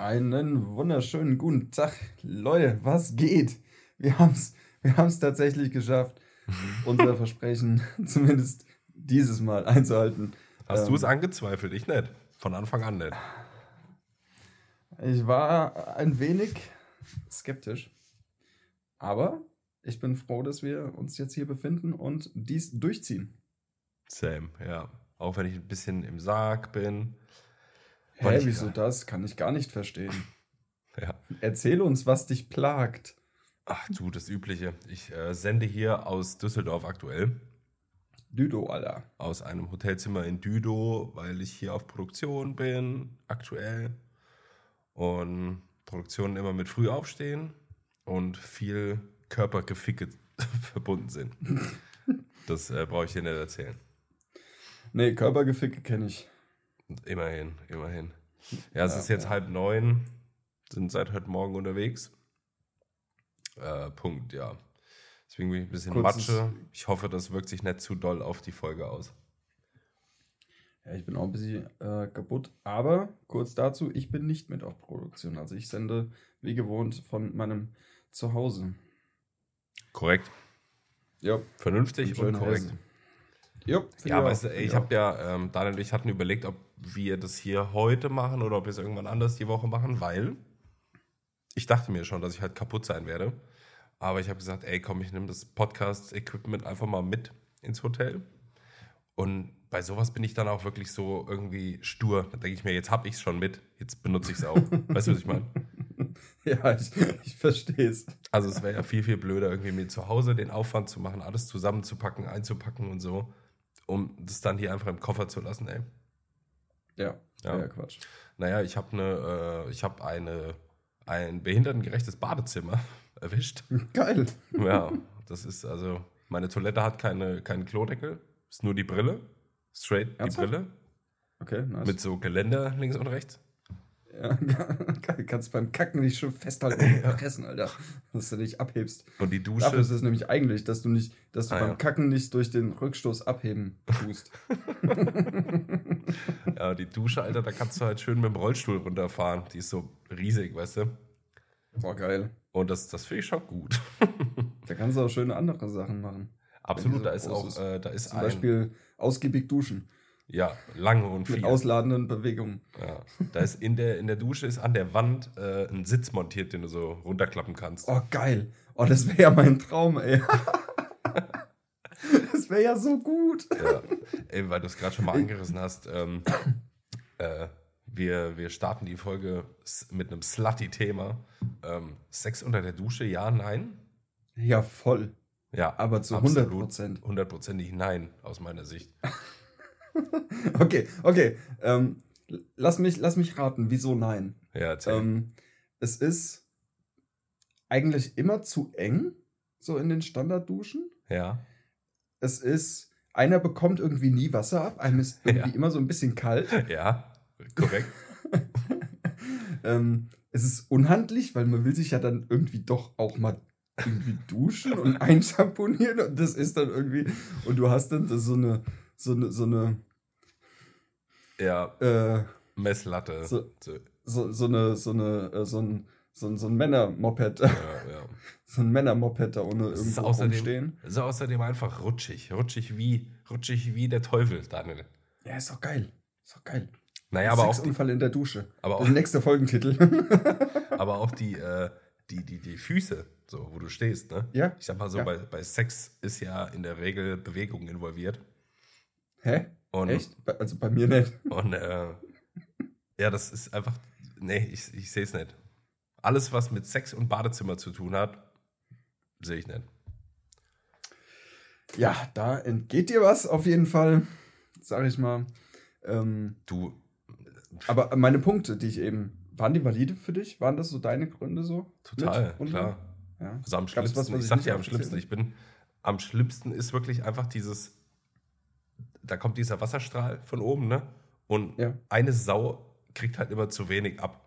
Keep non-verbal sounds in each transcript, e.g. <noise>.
Einen wunderschönen guten Tag. Leute, was geht? Wir haben es wir haben's tatsächlich geschafft, unser Versprechen <laughs> zumindest dieses Mal einzuhalten. Hast du es angezweifelt? Ich nicht. Von Anfang an nicht. Ich war ein wenig skeptisch. Aber ich bin froh, dass wir uns jetzt hier befinden und dies durchziehen. Same, ja. Auch wenn ich ein bisschen im Sarg bin. Hä, wieso das? Kann ich gar nicht verstehen. <laughs> ja. Erzähl uns, was dich plagt. Ach du, das Übliche. Ich äh, sende hier aus Düsseldorf aktuell. Düdo, Alter. Aus einem Hotelzimmer in Düdo, weil ich hier auf Produktion bin, aktuell. Und Produktionen immer mit früh aufstehen und viel Körpergeficke <laughs> verbunden sind. <laughs> Das äh, brauche ich dir nicht erzählen. Nee, Körpergeficke kenne ich. Immerhin, immerhin. Ja, es ja, ist jetzt ja. halb neun, sind seit heute Morgen unterwegs. Äh, Punkt, ja. Deswegen bin ich ein bisschen Kurzes, Matsche. Ich hoffe, das wirkt sich nicht zu doll auf die Folge aus. Ja, ich bin auch ein bisschen äh, kaputt. Aber kurz dazu, ich bin nicht mit auf Produktion. Also ich sende wie gewohnt von meinem Zuhause. Korrekt. Ja. Vernünftig und korrekt. Hessen. Ja, ja du, ich habe ja, ähm, Daniel und ich hatten überlegt, ob wir das hier heute machen oder ob wir es irgendwann anders die Woche machen, weil ich dachte mir schon, dass ich halt kaputt sein werde. Aber ich habe gesagt, ey, komm, ich nehme das Podcast-Equipment einfach mal mit ins Hotel. Und bei sowas bin ich dann auch wirklich so irgendwie stur. Da denke ich mir, jetzt habe ich es schon mit, jetzt benutze ich es auch. <laughs> weißt du, was ich meine? Ja, ich, ich verstehe es. Also es wäre ja viel, viel blöder, irgendwie mir zu Hause den Aufwand zu machen, alles zusammenzupacken, einzupacken und so, um das dann hier einfach im Koffer zu lassen, ey. Ja, ja, ja Quatsch. Naja, ich habe eine, äh, ich habe eine, ein behindertengerechtes Badezimmer <laughs> erwischt. Geil. Ja, das ist also, meine Toilette hat keine, keinen Klodeckel, ist nur die Brille, straight Ernsthaft? die Brille. Okay, nice. Mit so Geländer links und rechts. Ja, <laughs> kannst beim Kacken nicht schon festhalten und <laughs> ja. pressen, Alter. Dass du nicht abhebst. Und die Dusche. Dafür ist es nämlich eigentlich, dass du nicht, dass du ah, beim ja. Kacken nicht durch den Rückstoß abheben tust. <laughs> ja, die Dusche, Alter, da kannst du halt schön mit dem Rollstuhl runterfahren. Die ist so riesig, weißt du? Boah, geil. Und das, das finde ich schon gut. da kannst du auch schöne andere Sachen machen. Absolut, da ist auch, äh, da ist Zum ein, Beispiel ausgiebig duschen. Ja, lange und viel. Mit ausladenden Bewegungen. Ja. Da ist in der, in der Dusche ist an der Wand äh, ein Sitz montiert, den du so runterklappen kannst. Oh, geil. Oh, das wäre ja mein Traum, ey. <laughs> das wäre ja so gut. Ja. Ey, weil du es gerade schon mal angerissen hast, ähm, äh, wir, wir starten die Folge mit einem slutty-Thema. Ähm, Sex unter der Dusche, ja, nein? Ja, voll. Ja, aber zu 100 Prozent. Hundertprozentig nein, aus meiner Sicht. <laughs> okay, okay. Ähm, lass, mich, lass mich raten, wieso nein? Ja. Ähm, es ist eigentlich immer zu eng, so in den Standardduschen. Ja. Es ist, einer bekommt irgendwie nie Wasser ab, einem ist irgendwie ja. immer so ein bisschen kalt. <laughs> Ja, korrekt. <laughs> ähm, es ist unhandlich, weil man will sich ja dann irgendwie doch auch mal irgendwie duschen und einschamponieren und das ist dann irgendwie und du hast dann so eine so eine, so eine ja, äh, Messlatte. So, so, so eine, so eine, äh, so ein, so ein, so ein Männermoped. Ja, <laughs> ja. so ein Männermoped da ohne irgendwo ist außerdem, rumstehen. Ist außerdem einfach rutschig. Rutschig wie, rutschig wie der Teufel, Daniel. Ja, ist doch geil. Ist doch geil. Naja, aber auch. Unfall in der Dusche. Aber auch, der nächste Folgentitel. <laughs> aber auch die, äh, die, die, die Füße, so, wo du stehst, ne? Ja. Ich sag mal so, ja. bei, bei Sex ist ja in der Regel Bewegung involviert. Hä? Und, Echt? Also bei mir nicht. <laughs> Und äh, ja, das ist einfach. Nee, ich, ich sehe es nicht. Alles, was mit Sex und Badezimmer zu tun hat, sehe ich nicht. Ja, da entgeht dir was auf jeden Fall, sag ich mal. Ähm, du. Aber meine Punkte, die ich eben. Waren die valide für dich? Waren das so deine Gründe so? Total, klar. Ja. Also am schlimmsten, was, was ich sag dir am schlimmsten, ich bin, am schlimmsten ist wirklich einfach dieses da kommt dieser Wasserstrahl von oben, ne? Und ja. eine Sau kriegt halt immer zu wenig ab.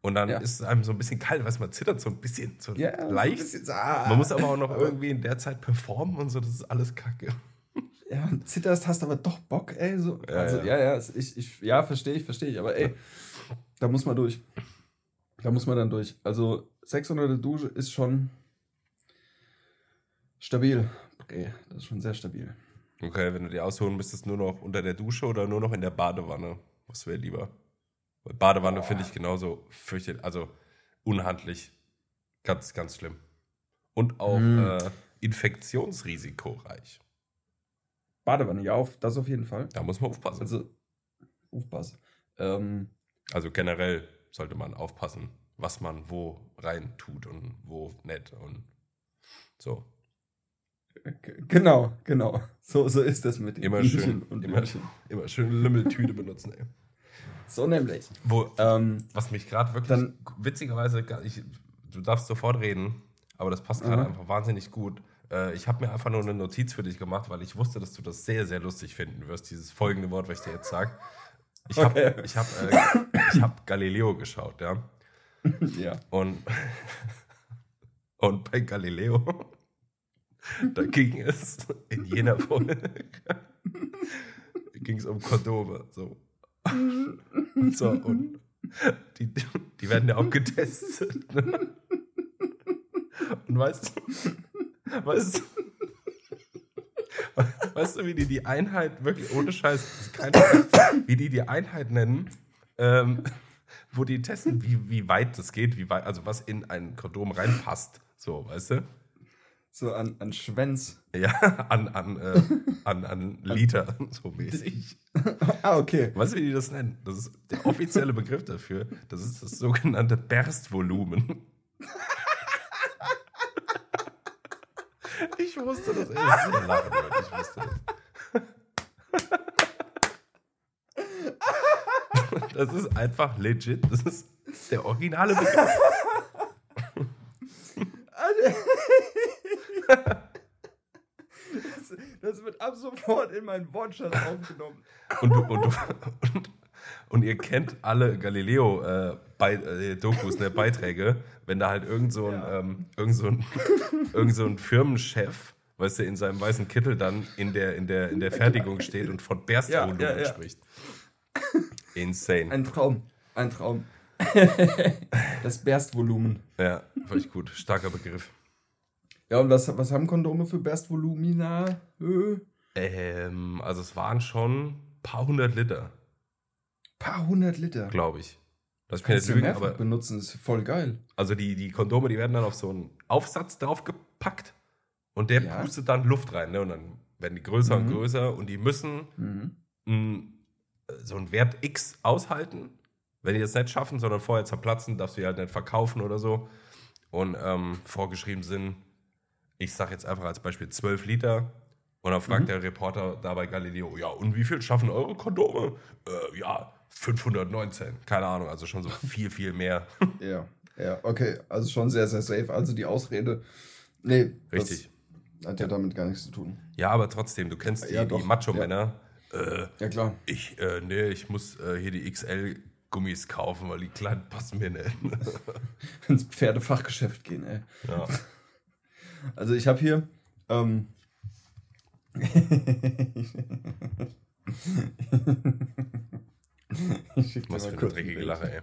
Und dann ja. ist es einem so ein bisschen kalt, weil man zittert so ein bisschen, so ja, leicht. Bisschen, ah, man muss aber auch noch irgendwie in der Zeit performen und so, das ist alles kacke. Ja, und zitterst, hast aber doch Bock, ey. So. Ja, also, ja, ja, ich, ich, ja verstehe ich, verstehe ich. Aber ey, da muss man durch. Da muss man dann durch. Also 600er Dusche ist schon stabil. Okay, das ist schon sehr stabil. Okay, wenn du dir ausholen müsstest, nur noch unter der Dusche oder nur noch in der Badewanne? Was wäre lieber? Weil Badewanne finde ich genauso fürchtet, also unhandlich. Ganz, ganz schlimm. Und auch Hm. äh, infektionsrisikoreich. Badewanne, ja, auf, das auf jeden Fall. Da muss man aufpassen. Also, Also, aufpassen. Ähm, generell sollte man aufpassen, was man wo rein tut und wo nicht und so. Genau, genau. So, so ist das mit Immer schön, und immer, Blümchen. immer schön Lümmeltüte benutzen, ey. So nämlich. Wo, Ähm, was mich gerade wirklich Dann- witzigerweise, ich, du darfst sofort reden, aber das passt gerade Aha. einfach wahnsinnig gut. Äh, ich habe mir einfach nur eine Notiz für dich gemacht, weil ich wusste, dass du das sehr, sehr lustig finden wirst, dieses folgende Wort, was ich dir jetzt sage. Ich habe Okay. ich hab, äh, ich hab Galileo geschaut, ja. <laughs> ja. Und, <laughs> und bei Galileo, da ging es in jener Folge, ging es um Kondome. So. so, und die, die werden ja auch getestet. Ne? Und weißt du, weißt weißt du, wie die die Einheit, wirklich ohne Scheiß, kein Scheiß, wie die die Einheit nennen, ähm, wo die testen, wie, wie weit das geht, wie weit, also was in ein Kondom reinpasst. So, weißt du? So an, an Schwänz. Ja, <laughs> an, an, äh, an, an Liter, <laughs> so mäßig. ah, okay. Weißt du, wie die das nennen? Das ist der offizielle Begriff dafür. Das ist das sogenannte Berstvolumen. <laughs> Ich wusste das. Ey, das ist Lachen. Ich wusste das. Das ist einfach legit. Das ist der originale Begriff. Das, das wird ab sofort in meinen Wortschatz aufgenommen. Und, du, und, du, und, und ihr kennt alle Galileo-Dokus, ne, Beiträge, wenn da halt irgend so ein, Ja. ähm, irgend so ein, irgend so ein Firmenchef, weißt du, in seinem weißen Kittel dann in der, in der, in der Fertigung steht und von Berstvolumen Ja, ja, ja. spricht. Insane. Ein Traum. Ein Traum. das Berstvolumen. ja, völlig gut. Starker Begriff. Ja, und was, was haben Kondome für Berstvolumina? Äh, Ähm, also es waren schon ein paar hundert Liter, paar hundert Liter. glaube ich. Das ich du lügen, mehrfach aber benutzen, ist voll geil. Also die, die Kondome, die werden dann auf so einen Aufsatz draufgepackt und der Ja. pustet dann Luft rein. Ne? Und dann werden die größer und Mhm. größer und die müssen Mhm. mh, so einen Wert X aushalten. Wenn die das nicht schaffen, sondern vorher zerplatzen, darfst du die halt nicht verkaufen oder so. Und ähm, vorgeschrieben sind, ich sage jetzt einfach als Beispiel 12 Liter. Und dann fragt Mhm. der Reporter da bei Galileo, ja, und wie viel schaffen eure Kondome? Äh, ja, 519. Keine Ahnung, also schon so <laughs> viel, viel mehr. Ja, ja, okay. Also schon sehr, sehr safe. Also die Ausrede. Nee, Richtig. Hat ja damit gar nichts zu tun. Ja, aber trotzdem, du kennst die, Ja, die Macho-Männer. Äh, Ja, klar. ich, äh, nee, ich muss äh, hier die XL-Gummis kaufen, weil die kleinen passen mir nicht. <laughs> Ins Pferdefachgeschäft gehen, ey. ja. Also ich habe hier. Ähm, ich schick dir Was mal für eine kurz dreckige. Lache, ey.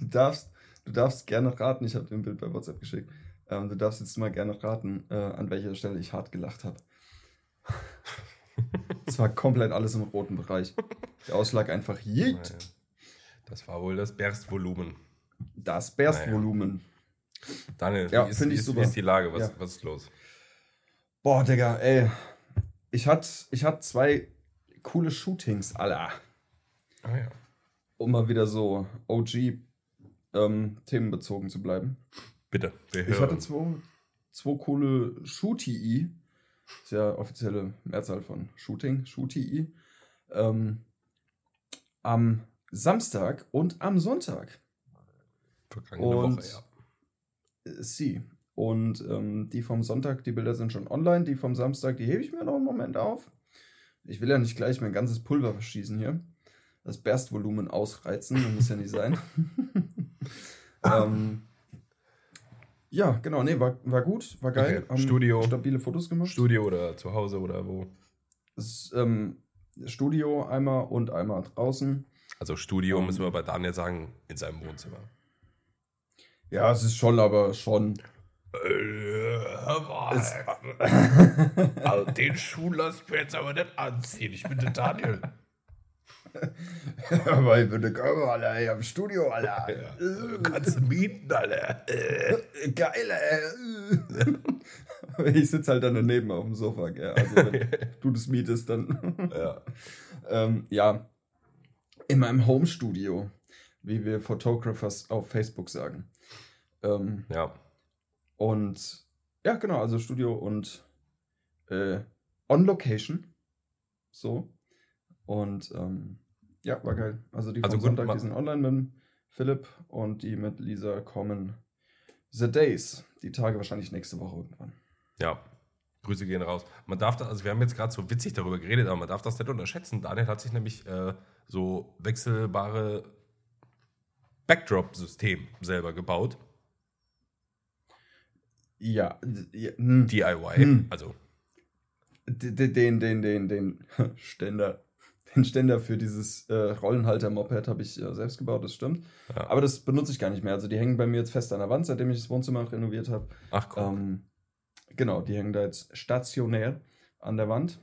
Du darfst, du darfst gerne raten, ich habe dir ein Bild bei WhatsApp geschickt. Ähm, du darfst jetzt mal gerne raten, äh, an welcher Stelle ich hart gelacht habe. Es war komplett alles im roten Bereich. Der Ausschlag einfach jeet. Naja. Das war wohl das Berstvolumen. Das Berstvolumen. Daniel, Ja, wie, ist, wie, ist, wie ist die Lage? Was, Ja. was ist los? Boah, Digga, ey. Ich hatte ich hat zwei coole Shootings, Alter. Ah ja. Um mal wieder so OG-Themen bezogen zu bleiben. Bitte, wir Ich hatte zwei, zwei coole Shootii. Ist ja offizielle Mehrzahl von Shooting, Shootii. Ähm, am Samstag und am Sonntag. Vergangene und- Woche, ja. Sie. Und ähm, die vom Sonntag, die Bilder sind schon online. Die vom Samstag, die hebe ich mir noch einen Moment auf. Ich will ja nicht gleich mein ganzes Pulver verschießen hier. Das Berstvolumen ausreizen, das muss ja nicht sein. <laughs> ähm, ja, genau, nee, war, war gut, war geil. Okay, Haben Studio. Stabile Fotos gemacht. Studio oder zu Hause oder wo? Das, ähm, Studio einmal und einmal draußen. Also Studio müssen wir bei Daniel sagen, in seinem Wohnzimmer. Ja, es ist schon, aber schon. Es, <laughs> also den Schuh lass mir jetzt aber nicht anziehen. Ich bin der Daniel. <laughs> aber ich bin der Körper, Alter. Ich hab ein Studio, Alter. Ja, kannst du mieten, Alter. Geil, ey. ich sitze halt dann daneben auf dem Sofa, gell. Also wenn <laughs> du das mietest, dann. Ja. ähm, ja. In meinem Home-Studio, wie wir Photographers auf Facebook sagen. Ähm, Ja. Und ja, genau, also Studio und äh, on Location. So. Und ähm, ja, war geil. Also die vom Also gut, Sonntag, die sind online mit Philipp und die mit Lisa kommen the days. Die Tage wahrscheinlich nächste Woche irgendwann. Ja. Grüße gehen raus. Man darf das, also wir haben jetzt gerade so witzig darüber geredet, aber man darf das nicht unterschätzen. Daniel hat sich nämlich äh, so wechselbare Backdrop-System selber gebaut. Ja, ja hm. DIY. Hm. Also, D- d- den, den, den, den <laughs> Ständer. Den Ständer für dieses äh, Rollenhalter-Moped habe ich äh, selbst gebaut, das stimmt. Ja. Aber das benutze ich gar nicht mehr. Also die hängen bei mir jetzt fest an der Wand, seitdem ich das Wohnzimmer renoviert habe. ach guck. Ähm, genau, die hängen da jetzt stationär an der Wand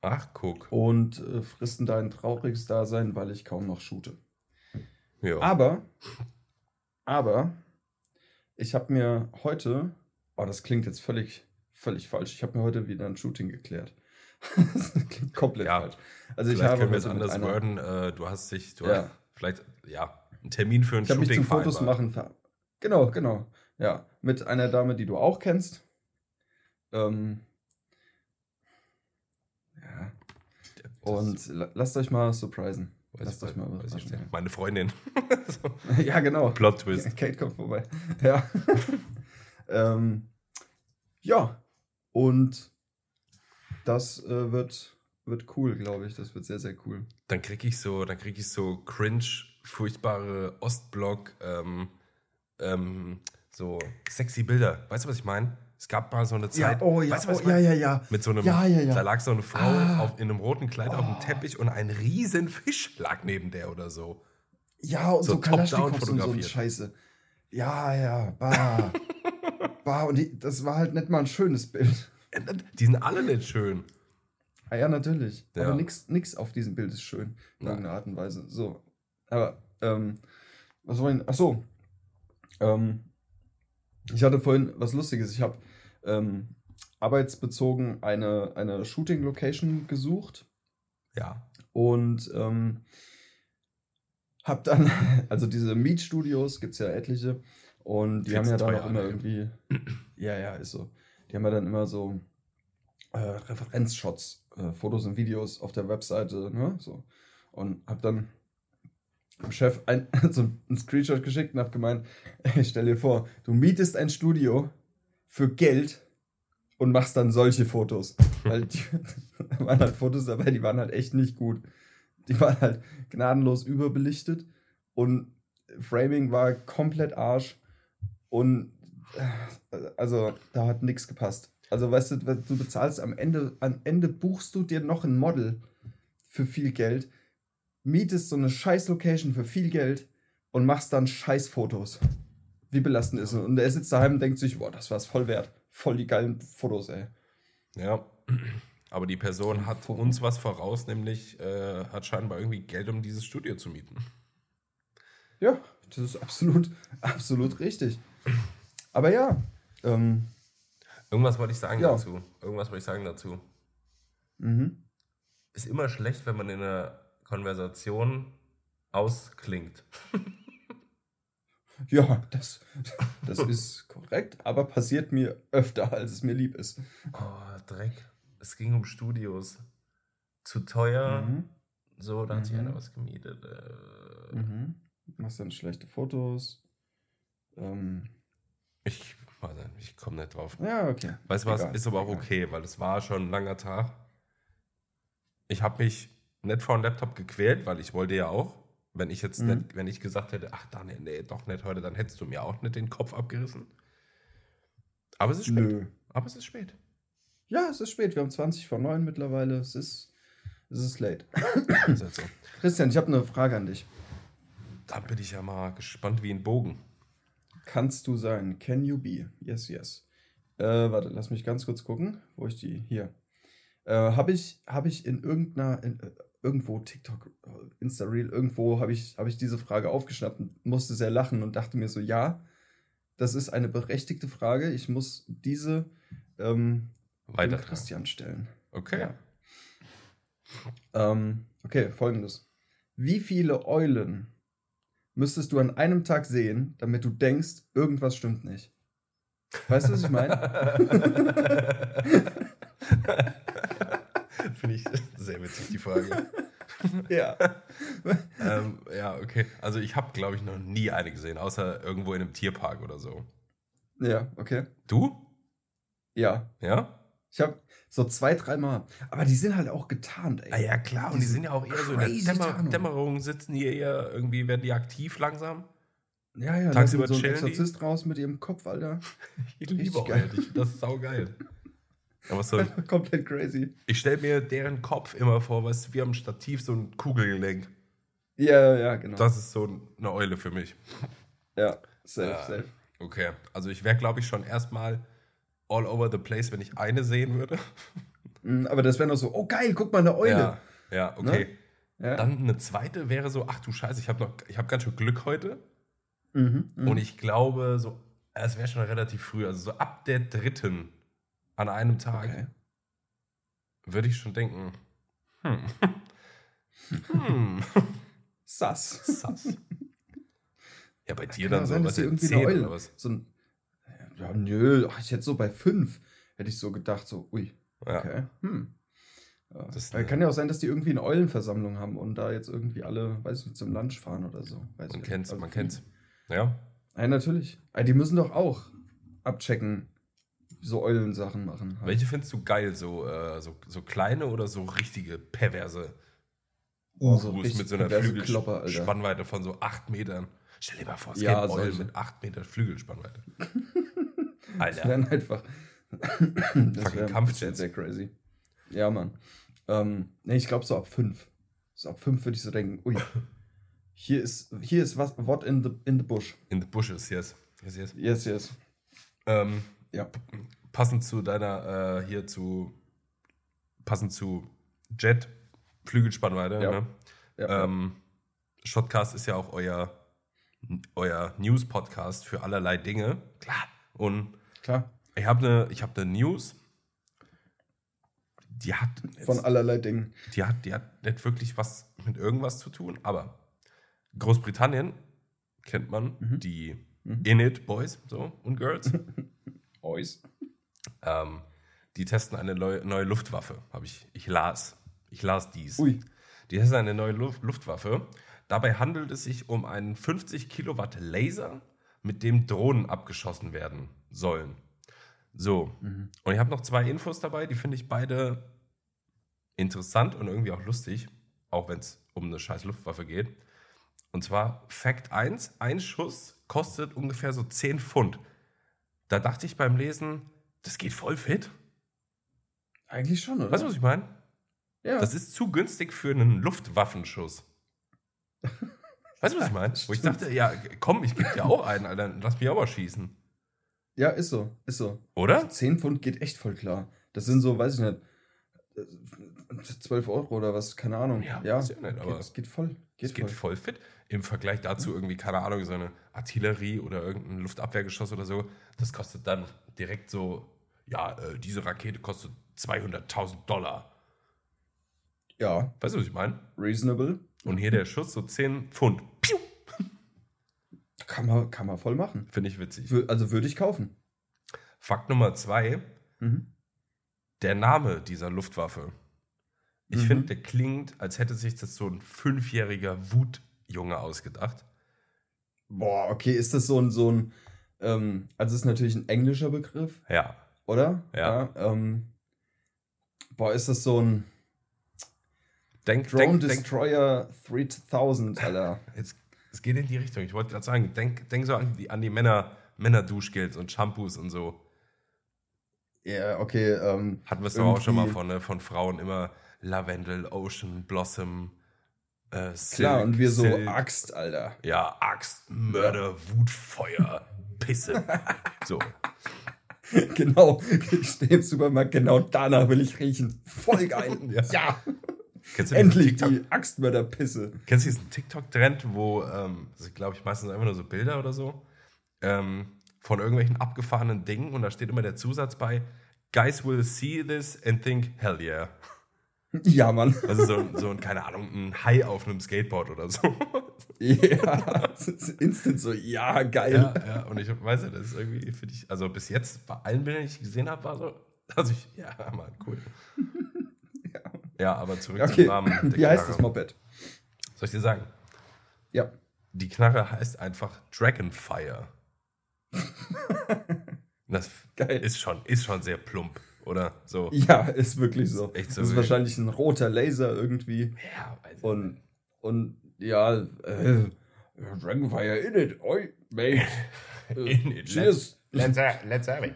ach guck. und äh, fristen da ein trauriges Dasein, weil ich kaum noch shoote. Ja. Aber, aber, ich habe mir heute, oh, das klingt jetzt völlig, völlig falsch. Ich habe mir heute wieder ein Shooting geklärt. <laughs> das klingt komplett Ja. falsch. Also ich habe können wir es anders einer- worden. Äh, du hast dich, du Ja. hast vielleicht, ja, einen Termin für ein Ich habe mich Shooting zum Fotos machen. Genau, genau. Ja, mit einer Dame, die du auch kennst. Ähm, ja. Und la- lasst euch mal surprisen. lasst ich- euch mal ich nicht. Meine Freundin. so. <laughs> <laughs> ja, genau. Plot Twist. Kate kommt vorbei. Ja. Ähm, ja. Und das äh, wird, wird cool, glaube ich. Das wird sehr, sehr cool. Dann krieg ich so, dann krieg ich so cringe, furchtbare Ostblock, ähm, ähm, so sexy Bilder. Weißt du, was ich meine? Es gab mal so eine Zeit. oh ja, weißt du, was oh, ich mein? ja, ja, ja. Mit so einem, Ja, ja, ja. da lag so eine Frau Ah. auf, in einem roten Kleid auf dem Oh. Teppich und ein riesen Fisch lag neben der oder so. Ja, und So so, Kalaschnikows und so eine fotografiert. Scheiße. Ja, ja, bah. <laughs> bah, und die, das war halt nicht mal ein schönes Bild. Die sind alle nicht schön. Ah ja, natürlich. Ja. Aber nix, nix auf diesem Bild ist schön. In Ja. irgendeiner Art und Weise. So. Aber, ähm, was wollen. Ach so. Ähm, ich hatte vorhin was Lustiges. Ich habe ähm, arbeitsbezogen eine, eine Shooting-Location gesucht. Ja. Und ähm, hab dann, <laughs> also diese Mietstudios gibt es ja etliche. Und die haben ja dann auch immer irgendwie, <clears throat> ja, ja, ist so. Die haben ja dann immer so äh, Referenzshots, äh, Fotos und Videos auf der Webseite, ne? So. Und hab dann dem Chef ein, <laughs> so einen Screenshot geschickt und hab gemeint, <laughs> ey, stell dir vor, du mietest ein Studio für Geld und machst dann solche Fotos. Weil die, <laughs> da waren halt Fotos dabei, die waren halt echt nicht gut. Die waren halt gnadenlos überbelichtet und Framing war komplett Arsch und äh, also da hat nichts gepasst. Also weißt du, du bezahlst am Ende, am Ende buchst du dir noch ein Model für viel Geld, mietest so eine scheiß Location für viel Geld und machst dann scheiß Fotos. Wie belastend ist es? Und er sitzt daheim und denkt sich, boah, das war's voll wert. Voll die geilen Fotos, ey. Ja. Aber die Person hat uns was voraus, nämlich äh, hat scheinbar irgendwie Geld, um dieses Studio zu mieten. Ja, das ist absolut, <laughs> absolut richtig. Aber ja, ähm, Irgendwas wollte ich sagen Ja. dazu. Irgendwas wollte ich sagen dazu. mhm. Ist immer schlecht, wenn man in einer Konversation ausklingt. <laughs> ja, das, das ist korrekt, aber passiert mir öfter, als es mir lieb ist. Oh, Dreck. Es ging um Studios. Zu teuer. Mhm. So, da hat sich Mhm. einer was gemietet. Äh, Mhm. Machst dann schlechte Fotos. Ähm, Ich, ich komme nicht drauf. ja, okay. Weißt du was? Egal, Ist aber auch okay, weil es war schon ein langer Tag. Ich habe mich nicht vor den Laptop gequält, weil ich wollte ja auch. Wenn ich jetzt Mhm. nicht, wenn ich gesagt hätte, ach Daniel, nee, doch nicht heute, dann hättest du mir auch nicht den Kopf abgerissen. Aber es ist spät. Nö. Aber es ist spät. Ja, es ist spät. Wir haben 20 vor 9 mittlerweile. Es ist, Es ist late. Halt. Christian, ich habe eine Frage an dich. Da bin ich ja mal gespannt wie ein Bogen. Kannst du sein? Can you be? Yes, yes. Äh, warte, lass mich ganz kurz gucken, wo ich die hier. Äh, habe ich, hab ich in irgendeiner, in, äh, irgendwo TikTok, äh, Insta-Reel, irgendwo habe ich, hab ich diese Frage aufgeschnappt und musste sehr lachen und dachte mir so, ja, das ist eine berechtigte Frage. Ich muss diese ähm, Weiter. Christian stellen. Okay. Ja. Ähm, okay, folgendes. Wie viele Eulen müsstest du an einem Tag sehen, damit du denkst, irgendwas stimmt nicht? Weißt du, was ich meine? <laughs> Finde ich sehr witzig, die Frage. <laughs> ja. ähm, ja, okay. Also ich habe, glaube ich, noch nie eine gesehen, außer irgendwo in einem Tierpark oder so. Ja, okay. Du? Ja. Ja? Ich habe so zwei, dreimal. Aber die sind halt auch getarnt, ey. Ah ja, klar. Und die sind ja auch eher so in der Dämmer. Dämmerung, sitzen die eher irgendwie, werden die aktiv langsam. Ja, ja, Tagsüber so ein chillen die? Exorzist raus mit ihrem Kopf, Alter. <laughs> Ich liebe geil. euch. Das ist saugeil. Aber so, <laughs> Komplett crazy. ich stelle mir deren Kopf immer vor, weißt du, wie am Stativ so ein Kugelgelenk. Ja, ja, genau. Das ist so eine Eule für mich. ja, safe, Ja. safe. Okay, also ich wäre, glaube ich, schon erstmal all over the place, wenn ich eine sehen würde. Mm, Aber das wäre noch so, oh geil, guck mal, eine Eule. Ja, ja okay. Ja. Dann eine zweite wäre so, ach du Scheiße, ich habe noch, ich habe ganz schön Glück heute. Mhm, mhm. Und ich glaube, so, es wäre schon relativ früh, also so ab der dritten an einem Tag okay. würde ich schon denken, hm, <laughs> hm, Sass. sass. Ja, bei dir dann so, was irgendwie zehn eine Eule. oder was? So ein, ja, nö, ach, ich hätte so bei fünf, hätte ich so gedacht, so, ui, Ja. okay. Hm. Ja. Das Weil eine- kann ja auch sein, dass die irgendwie eine Eulenversammlung haben und da jetzt irgendwie alle, weiß ich nicht, zum Lunch fahren oder so. Weiß Man kennt's, nicht. man Also, kennt's. Ja, Ja, natürlich. Die müssen doch auch abchecken, so Eulensachen machen. halt. Welche findest du geil? So, äh, so, so kleine oder so richtige perverse Oh, so mit so einer. Flügelspannweite von so 8 Metern? Stell dir mal vor, es Ja, gibt Eulen mit 8 Meter Flügelspannweite. <laughs> Das Alter. wären einfach. das Fucking wäre Kampfjets. sehr crazy. Ja, Mann. Ähm, nee, ich glaube so ab fünf. So ab fünf würde ich so denken, ui, hier ist, hier ist was, what in the, in the bush. In the bushes, yes. yes, yes. Yes, yes. Ähm, Ja. passend zu deiner, äh, hier zu, passend zu Jet, Flügelspannweite, Ja. ne? ja. Ähm, Shotcast ist ja auch euer, euer News-Podcast für allerlei Dinge. Klar. Und Klar. ich habe eine hab ne News, die hat, jetzt, Von allerlei Dingen. die, hat, die hat nicht wirklich was mit irgendwas zu tun, aber Großbritannien kennt man, Mhm. die Mhm. Init Boys so, und Girls. <laughs> Ois. ähm, die testen eine neue, neue Luftwaffe. Habe ich, ich las. Ich las dies. Ui. Die testen eine neue Luft, Luftwaffe. Dabei handelt es sich um einen 50 Kilowatt Laser, mit dem Drohnen abgeschossen werden sollen. So. Mhm. Und ich habe noch zwei Infos dabei, die finde ich beide interessant und irgendwie auch lustig, auch wenn es um eine scheiß Luftwaffe geht. Und zwar Fakt 1, ein Schuss kostet ungefähr so 10 Pfund. Da dachte ich beim Lesen, das geht voll fit. Eigentlich schon, oder? Weißt du, was ich meine? ja. Das ist zu günstig für einen Luftwaffenschuss. <laughs> Weißt du, was ich meine? Wo ich dachte, ja, komm, ich gebe dir auch einen, Alter, lass mich auch mal schießen. ja, ist so. Ist so. Oder? 10 Pfund geht echt voll klar. Das sind so, weiß ich nicht, äh, 12 Euro oder was, keine Ahnung. Ja, ja ich nicht, aber es geht voll. Geht Es geht voll. voll fit. Im Vergleich dazu irgendwie, keine Ahnung, so eine Artillerie oder irgendein Luftabwehrgeschoss oder so, das kostet dann direkt so, ja, äh, diese Rakete kostet 200.000 Dollar. Ja, Weißt du, was ich meine? reasonable. Und hier der Schuss so 10 Pfund. Piu! Kann man, kann man voll machen. Finde ich witzig. Also würde ich kaufen. Fakt Nummer zwei, Mhm. der Name dieser Luftwaffe. Ich Mhm. finde, der klingt, als hätte sich das so ein fünfjähriger Wutjunge ausgedacht. Boah, okay, ist das so ein, so ein, ähm, also ist natürlich ein englischer Begriff, Ja. oder? Ja. ähm, boah, ist das so ein Denk, Drone denk, denk, Destroyer 3000, Alter. Jetzt, es geht in die Richtung. Ich wollte gerade sagen, denk, denk so an die, an die Männer, Männer-Duschgels und Shampoos und so. Ja, okay, ähm, Hatten wir es doch auch schon mal von, ne? von Frauen immer Lavendel, Ocean, Blossom, äh, Klar, und wir so Silk. Axt, Alter. Ja, Axt, Mörder, Wut, Feuer, Pisse. so. <laughs> Genau. Ich stehe im Supermarkt, genau danach will ich riechen. Voll geil. <laughs> Ja. ja. Kennst du Endlich die Axtmörderpisse. Kennst du diesen TikTok-Trend, wo, ähm, das glaube ich, meistens einfach nur so Bilder oder so, ähm, von irgendwelchen abgefahrenen Dingen und da steht immer der Zusatz bei, Guys will see this and think, hell yeah. Ja, Mann. Also so, so ein, keine Ahnung, ein Hai auf einem Skateboard oder so. <laughs> Ja, das ist instant so, ja, geil. ja, ja, und ich weiß ja, das ist irgendwie für dich, also bis jetzt bei allen Bildern, die ich gesehen habe, war so, also ich, ja, Mann, cool. Ja, aber zurück Okay, zum Namen. <laughs> der wie heißt Knarre. das Moped? Soll ich dir sagen? Ja. Die Knarre heißt einfach Dragonfire. <laughs> Das Geil. ist schon, ist schon sehr plump, oder? So. Ja, ist wirklich so. Echt so das ist wahrscheinlich ein roter Laser irgendwie. Ja, weiß ich Und, und ja, äh, Dragonfire in it. Oi, mate. Äh, <laughs> In it. Cheers. Let's, let's, let's have it.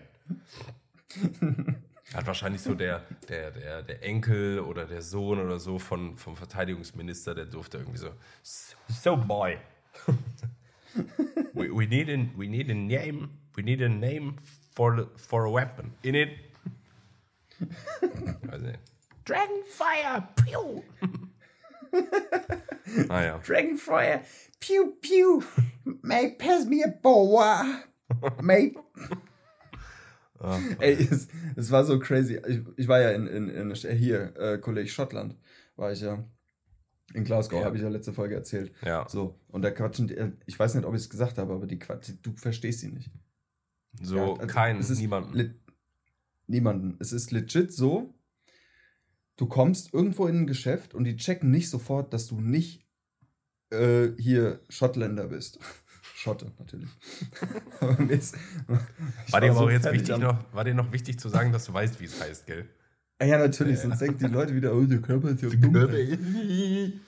Hat wahrscheinlich so der, der, der, der Enkel oder der Sohn oder so von, vom Verteidigungsminister, der durfte irgendwie so, so boy, we, we, need a, we need a name, we need a name for, the, for a weapon. In it. Nicht. Dragonfire, pew. ah ja. Dragonfire. Pew, pew. Mate, pass me a boa. Mate. Ah, Ey, es, es war so crazy. Ich, ich war ja in, in, in hier, äh, College Schottland, war ich ja. In Glasgow, Ja. habe ich ja letzte Folge erzählt. Ja. So, und da quatschen, die, äh, ich weiß nicht, ob ich es gesagt habe, aber die quatschen, du verstehst sie nicht. So Ja, also kein, es ist niemand. le- niemanden. Es ist legit so, du kommst irgendwo in ein Geschäft und die checken nicht sofort, dass du nicht äh, hier Schottländer bist. Schotte, natürlich. aber mir ist, ich War dir aber so jetzt wichtig am- noch, war dir noch wichtig zu sagen, dass du weißt, wie es heißt, gell? Ah Ja, natürlich, sonst denken die Leute wieder, oh, der Körper ist ja dumm.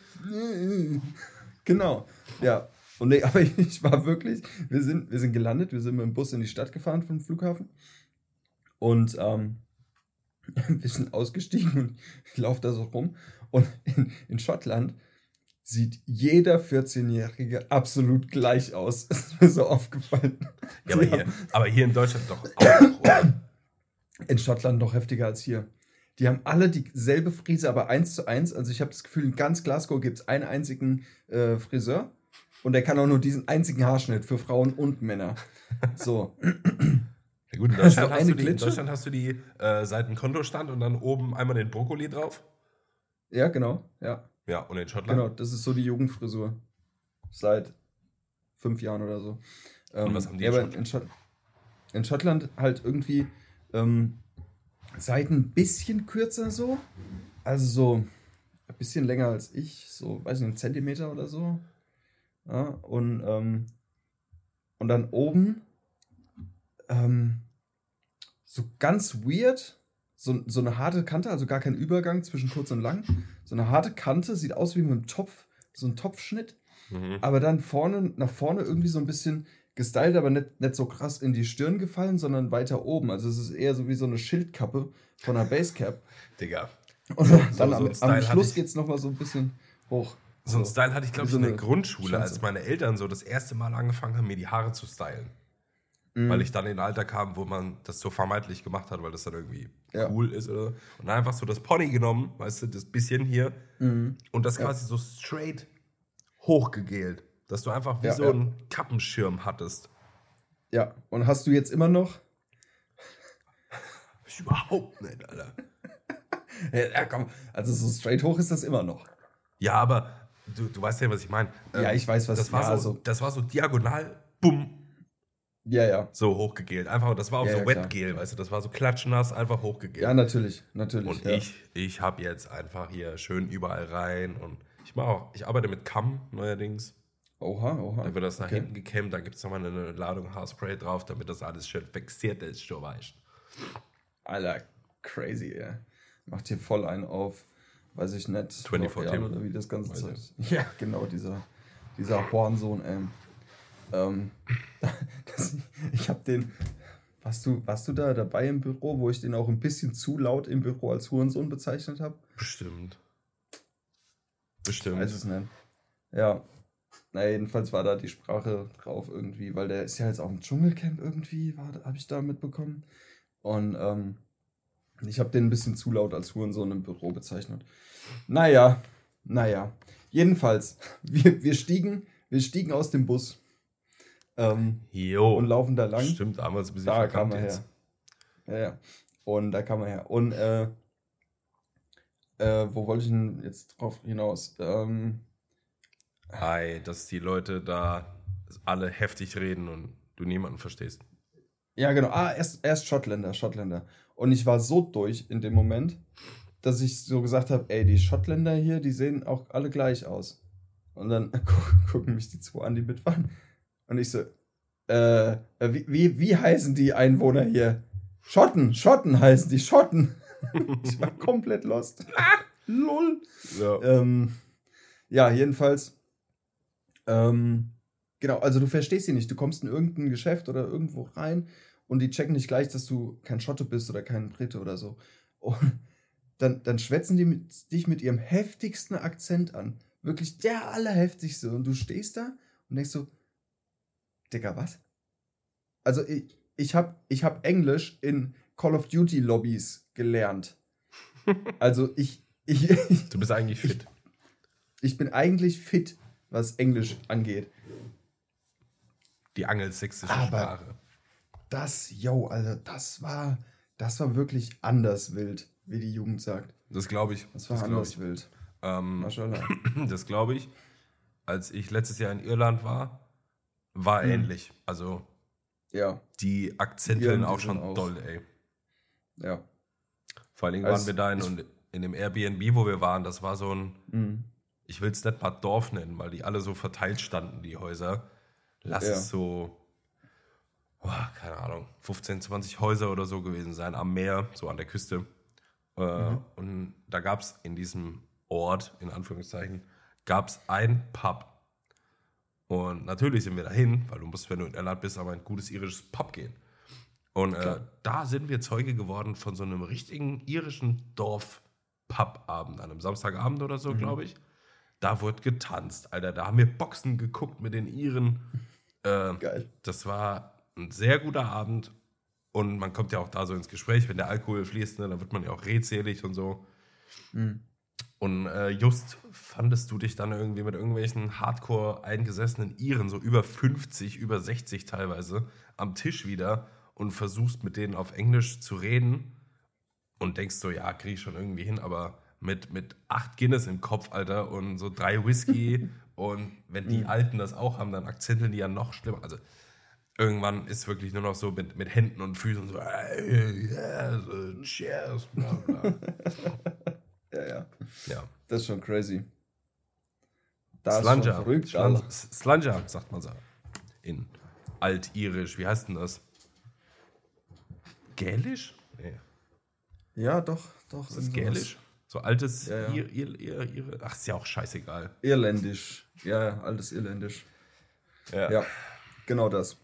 Genau, ja. Und nee, <laughs> aber ich war wirklich, wir sind, wir sind gelandet, wir sind mit dem Bus in die Stadt gefahren vom Flughafen. Und ähm, <laughs> wir sind ausgestiegen und ich laufe da so rum. Und in, in Schottland sieht jeder 14-Jährige absolut gleich aus. <laughs> Ist mir so aufgefallen. Ja, aber hier, aber hier in Deutschland doch auch, oder? <coughs> in Schottland noch heftiger als hier. Die haben alle dieselbe Frise, aber eins zu eins. Also ich habe das Gefühl, in ganz Glasgow gibt es einen einzigen äh, Friseur und der kann auch nur diesen einzigen Haarschnitt für Frauen und Männer. So, <coughs> Ja, gut, in Deutschland, hast eine du, die, in. Deutschland hast du die äh, Seitenkontostand und dann oben einmal den Brokkoli drauf. ja, genau, ja, Ja, und in Schottland. genau. Das ist so die Jugendfrisur seit fünf Jahren oder so. Ähm, was haben die in aber in, Schott in Schottland halt irgendwie ähm, Seiten ein bisschen kürzer so, also so ein bisschen länger als ich, so weiß nicht, einen Zentimeter oder so. Ja, und, ähm, und dann oben ähm, so ganz weird, so, so eine harte Kante, also gar kein Übergang zwischen kurz und lang. So eine harte Kante, sieht aus wie mit einem Topf, so ein Topfschnitt, Mhm. aber dann vorne, nach vorne irgendwie so ein bisschen gestylt, aber nicht, nicht so krass in die Stirn gefallen, sondern weiter oben. Also es ist eher so wie so eine Schildkappe von einer Basecap. <laughs> Digga. Und so dann am, Style am hatte Schluss geht es nochmal so ein bisschen hoch. So einen Style hatte ich, glaube ich, so in der Grundschule, als Schanze. meine Eltern so das erste Mal angefangen haben, mir die Haare zu stylen. Mhm. Weil ich dann in ein Alter kam, wo man das so vermeintlich gemacht hat, weil das dann irgendwie Ja. cool ist. Oder? Und einfach so das Pony genommen, weißt du, das bisschen hier. Mhm. Und das Ja. quasi so straight hochgegelt. Dass du einfach wie Ja, so einen Kappenschirm hattest. Ja, und hast du jetzt immer noch? Ich <laughs> überhaupt nicht, Alter. <laughs> Ja, komm, also so straight hoch ist das immer noch. Ja, aber du, du weißt ja, was ich meine. Ja, ich weiß, was- das war. ja, so, also- das war so diagonal, bumm, Ja, ja. so hochgegelt. Einfach, das war auch Ja, so ja. Wetgel, weißt du, das war so klatschnass, einfach hochgegelt. Ja, natürlich, natürlich. und ja. ich, ich habe jetzt einfach hier schön überall rein und ich mache auch, ich arbeite mit Kamm neuerdings. Oha, oha. Da wird das nach Okay. hinten gekämmt, da gibt es nochmal eine Ladung Haarspray drauf, damit das alles schön fixiert ist, schon weißt. Alter, crazy, ja. Macht hier voll einen auf, weiß ich nicht, 24 L'Oreal Tim. oder wie das ganze Zeug. Ja, genau, dieser, dieser Hornsohn, ähm. Ähm <laughs> das, ich habe den, Warst du, warst du da dabei im Büro, wo ich den auch ein bisschen zu laut im Büro als Hurensohn bezeichnet habe? Bestimmt. Bestimmt. Ich weiß es nicht. Ja. Na, jedenfalls war da die Sprache drauf irgendwie, weil der ist ja jetzt auch im Dschungelcamp irgendwie, habe ich da mitbekommen. Und ähm, ich habe den ein bisschen zu laut als Hurensohn im Büro bezeichnet. Naja, naja. Jedenfalls, <laughs> wir, wir, stiegen, wir stiegen aus dem Bus ähm, jo, und laufen da lang. Stimmt, damals ein bisschen Da kam er her. Ja, ja. Und da kam er her. Und äh, äh, wo wollte ich denn jetzt drauf hinaus? Ähm, Hi, dass die Leute da alle heftig reden und du niemanden verstehst. Ja, genau. Ah, erst, erst Schottländer, Schottländer. Und ich war so durch in dem Moment, dass ich so gesagt habe, ey, die Schottländer hier, die sehen auch alle gleich aus. Und dann <laughs> gucken mich die zwei an, die mitfahren. Und ich so, äh, wie, wie, wie heißen die Einwohner hier? Schotten, Schotten heißen die, Schotten. <laughs> ich war komplett lost. Lol. Ja. Ähm, ja, jedenfalls. Ähm, genau, also du verstehst sie nicht. Du kommst in irgendein Geschäft oder irgendwo rein und die checken nicht gleich, dass du kein Schotte bist oder kein Brite oder so. Und dann, dann schwätzen die mit, dich mit ihrem heftigsten Akzent an. Wirklich der allerheftigste. Und du stehst da und denkst so, Digga, was? Also ich, ich habe ich hab Englisch in Call of Duty Lobbys gelernt. <laughs> Also ich, ich, ich Du bist eigentlich fit. Ich, ich bin eigentlich fit, was Englisch angeht. Die angelsächsische Sprache. Das, yo, also das war, das war wirklich anders wild wie die Jugend sagt. Das glaube ich. Das war das anders wild. Ähm, <clears throat> das glaube ich. Als ich letztes Jahr in Irland war, war hm. ähnlich. Also ja. die Akzente auch schon auch. doll, ey. Ja. Vor allen Dingen waren wir da in, in dem Airbnb, wo wir waren, das war so ein, mhm. ich will es nicht mal Dorf nennen, weil die alle so verteilt standen, die Häuser. Lass ja. es so, oh, keine Ahnung, 15, 20 Häuser oder so gewesen sein, am Meer, so an der Küste. Äh, mhm. Und da gab es in diesem Ort, in Anführungszeichen, gab es ein Pub. Und natürlich sind wir dahin, weil du musst, wenn du in Irland bist, aber ein gutes irisches Pub gehen. Und äh, da sind wir Zeuge geworden von so einem richtigen irischen Dorf-Pub-Abend, an einem Samstagabend oder so, mhm. glaube ich. Da wurde getanzt, Alter. Da haben wir Boxen geguckt mit den Iren. Äh, Geil. Das war ein sehr guter Abend und man kommt ja auch da so ins Gespräch, wenn der Alkohol fließt, ne, dann wird man ja auch redselig und so. Mhm. Und äh, just fandest du dich dann irgendwie mit irgendwelchen hardcore eingesessenen Iren, so über 50, über 60 teilweise, am Tisch wieder und versuchst mit denen auf Englisch zu reden und denkst so, ja, krieg ich schon irgendwie hin, aber mit, mit acht Guinness im Kopf, Alter, und so drei Whisky <laughs> und wenn die mhm. Alten das auch haben, dann akzenteln die ja noch schlimmer. Also irgendwann ist wirklich nur noch so mit, mit Händen und Füßen so, hey, yes, cheers, bla bla. <laughs> ja, ja. Ja. Das ist schon crazy. Das Slanger. ist schon verrückt, Slanger, Slanger, sagt man so. In Altirisch. Wie heißt denn das? Gälisch? Nee. Ja, doch, doch. Ist das Gälisch? So altes ja, ja. Ir, Ir, Ir, Ir, Ach, ist ja auch scheißegal. Irländisch. Ja, ja, altes Irländisch. Ja. ja, genau das.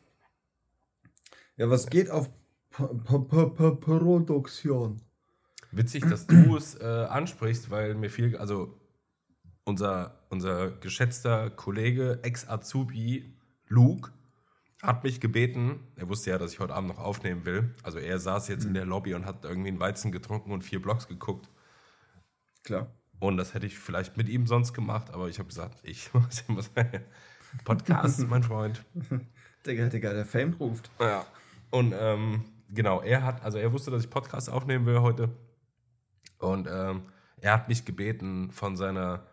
Ja, was geht auf P P P Produktion? Witzig, dass du es äh, ansprichst, weil mir viel, also unser, unser geschätzter Kollege, Ex-Azubi Luke, hat mich gebeten, er wusste ja, dass ich heute Abend noch aufnehmen will. Also er saß jetzt mhm. in der Lobby und hat irgendwie einen Weizen getrunken und vier Blogs geguckt. Klar. Und das hätte ich vielleicht mit ihm sonst gemacht, aber ich habe gesagt, ich <laughs> muss Podcast, <laughs> mein Freund. Digga, Digga, der Fame ruft. Ja. Und ähm, genau, er hat, also er wusste, dass ich Podcast aufnehmen will heute. Und ähm, er hat mich gebeten, von seiner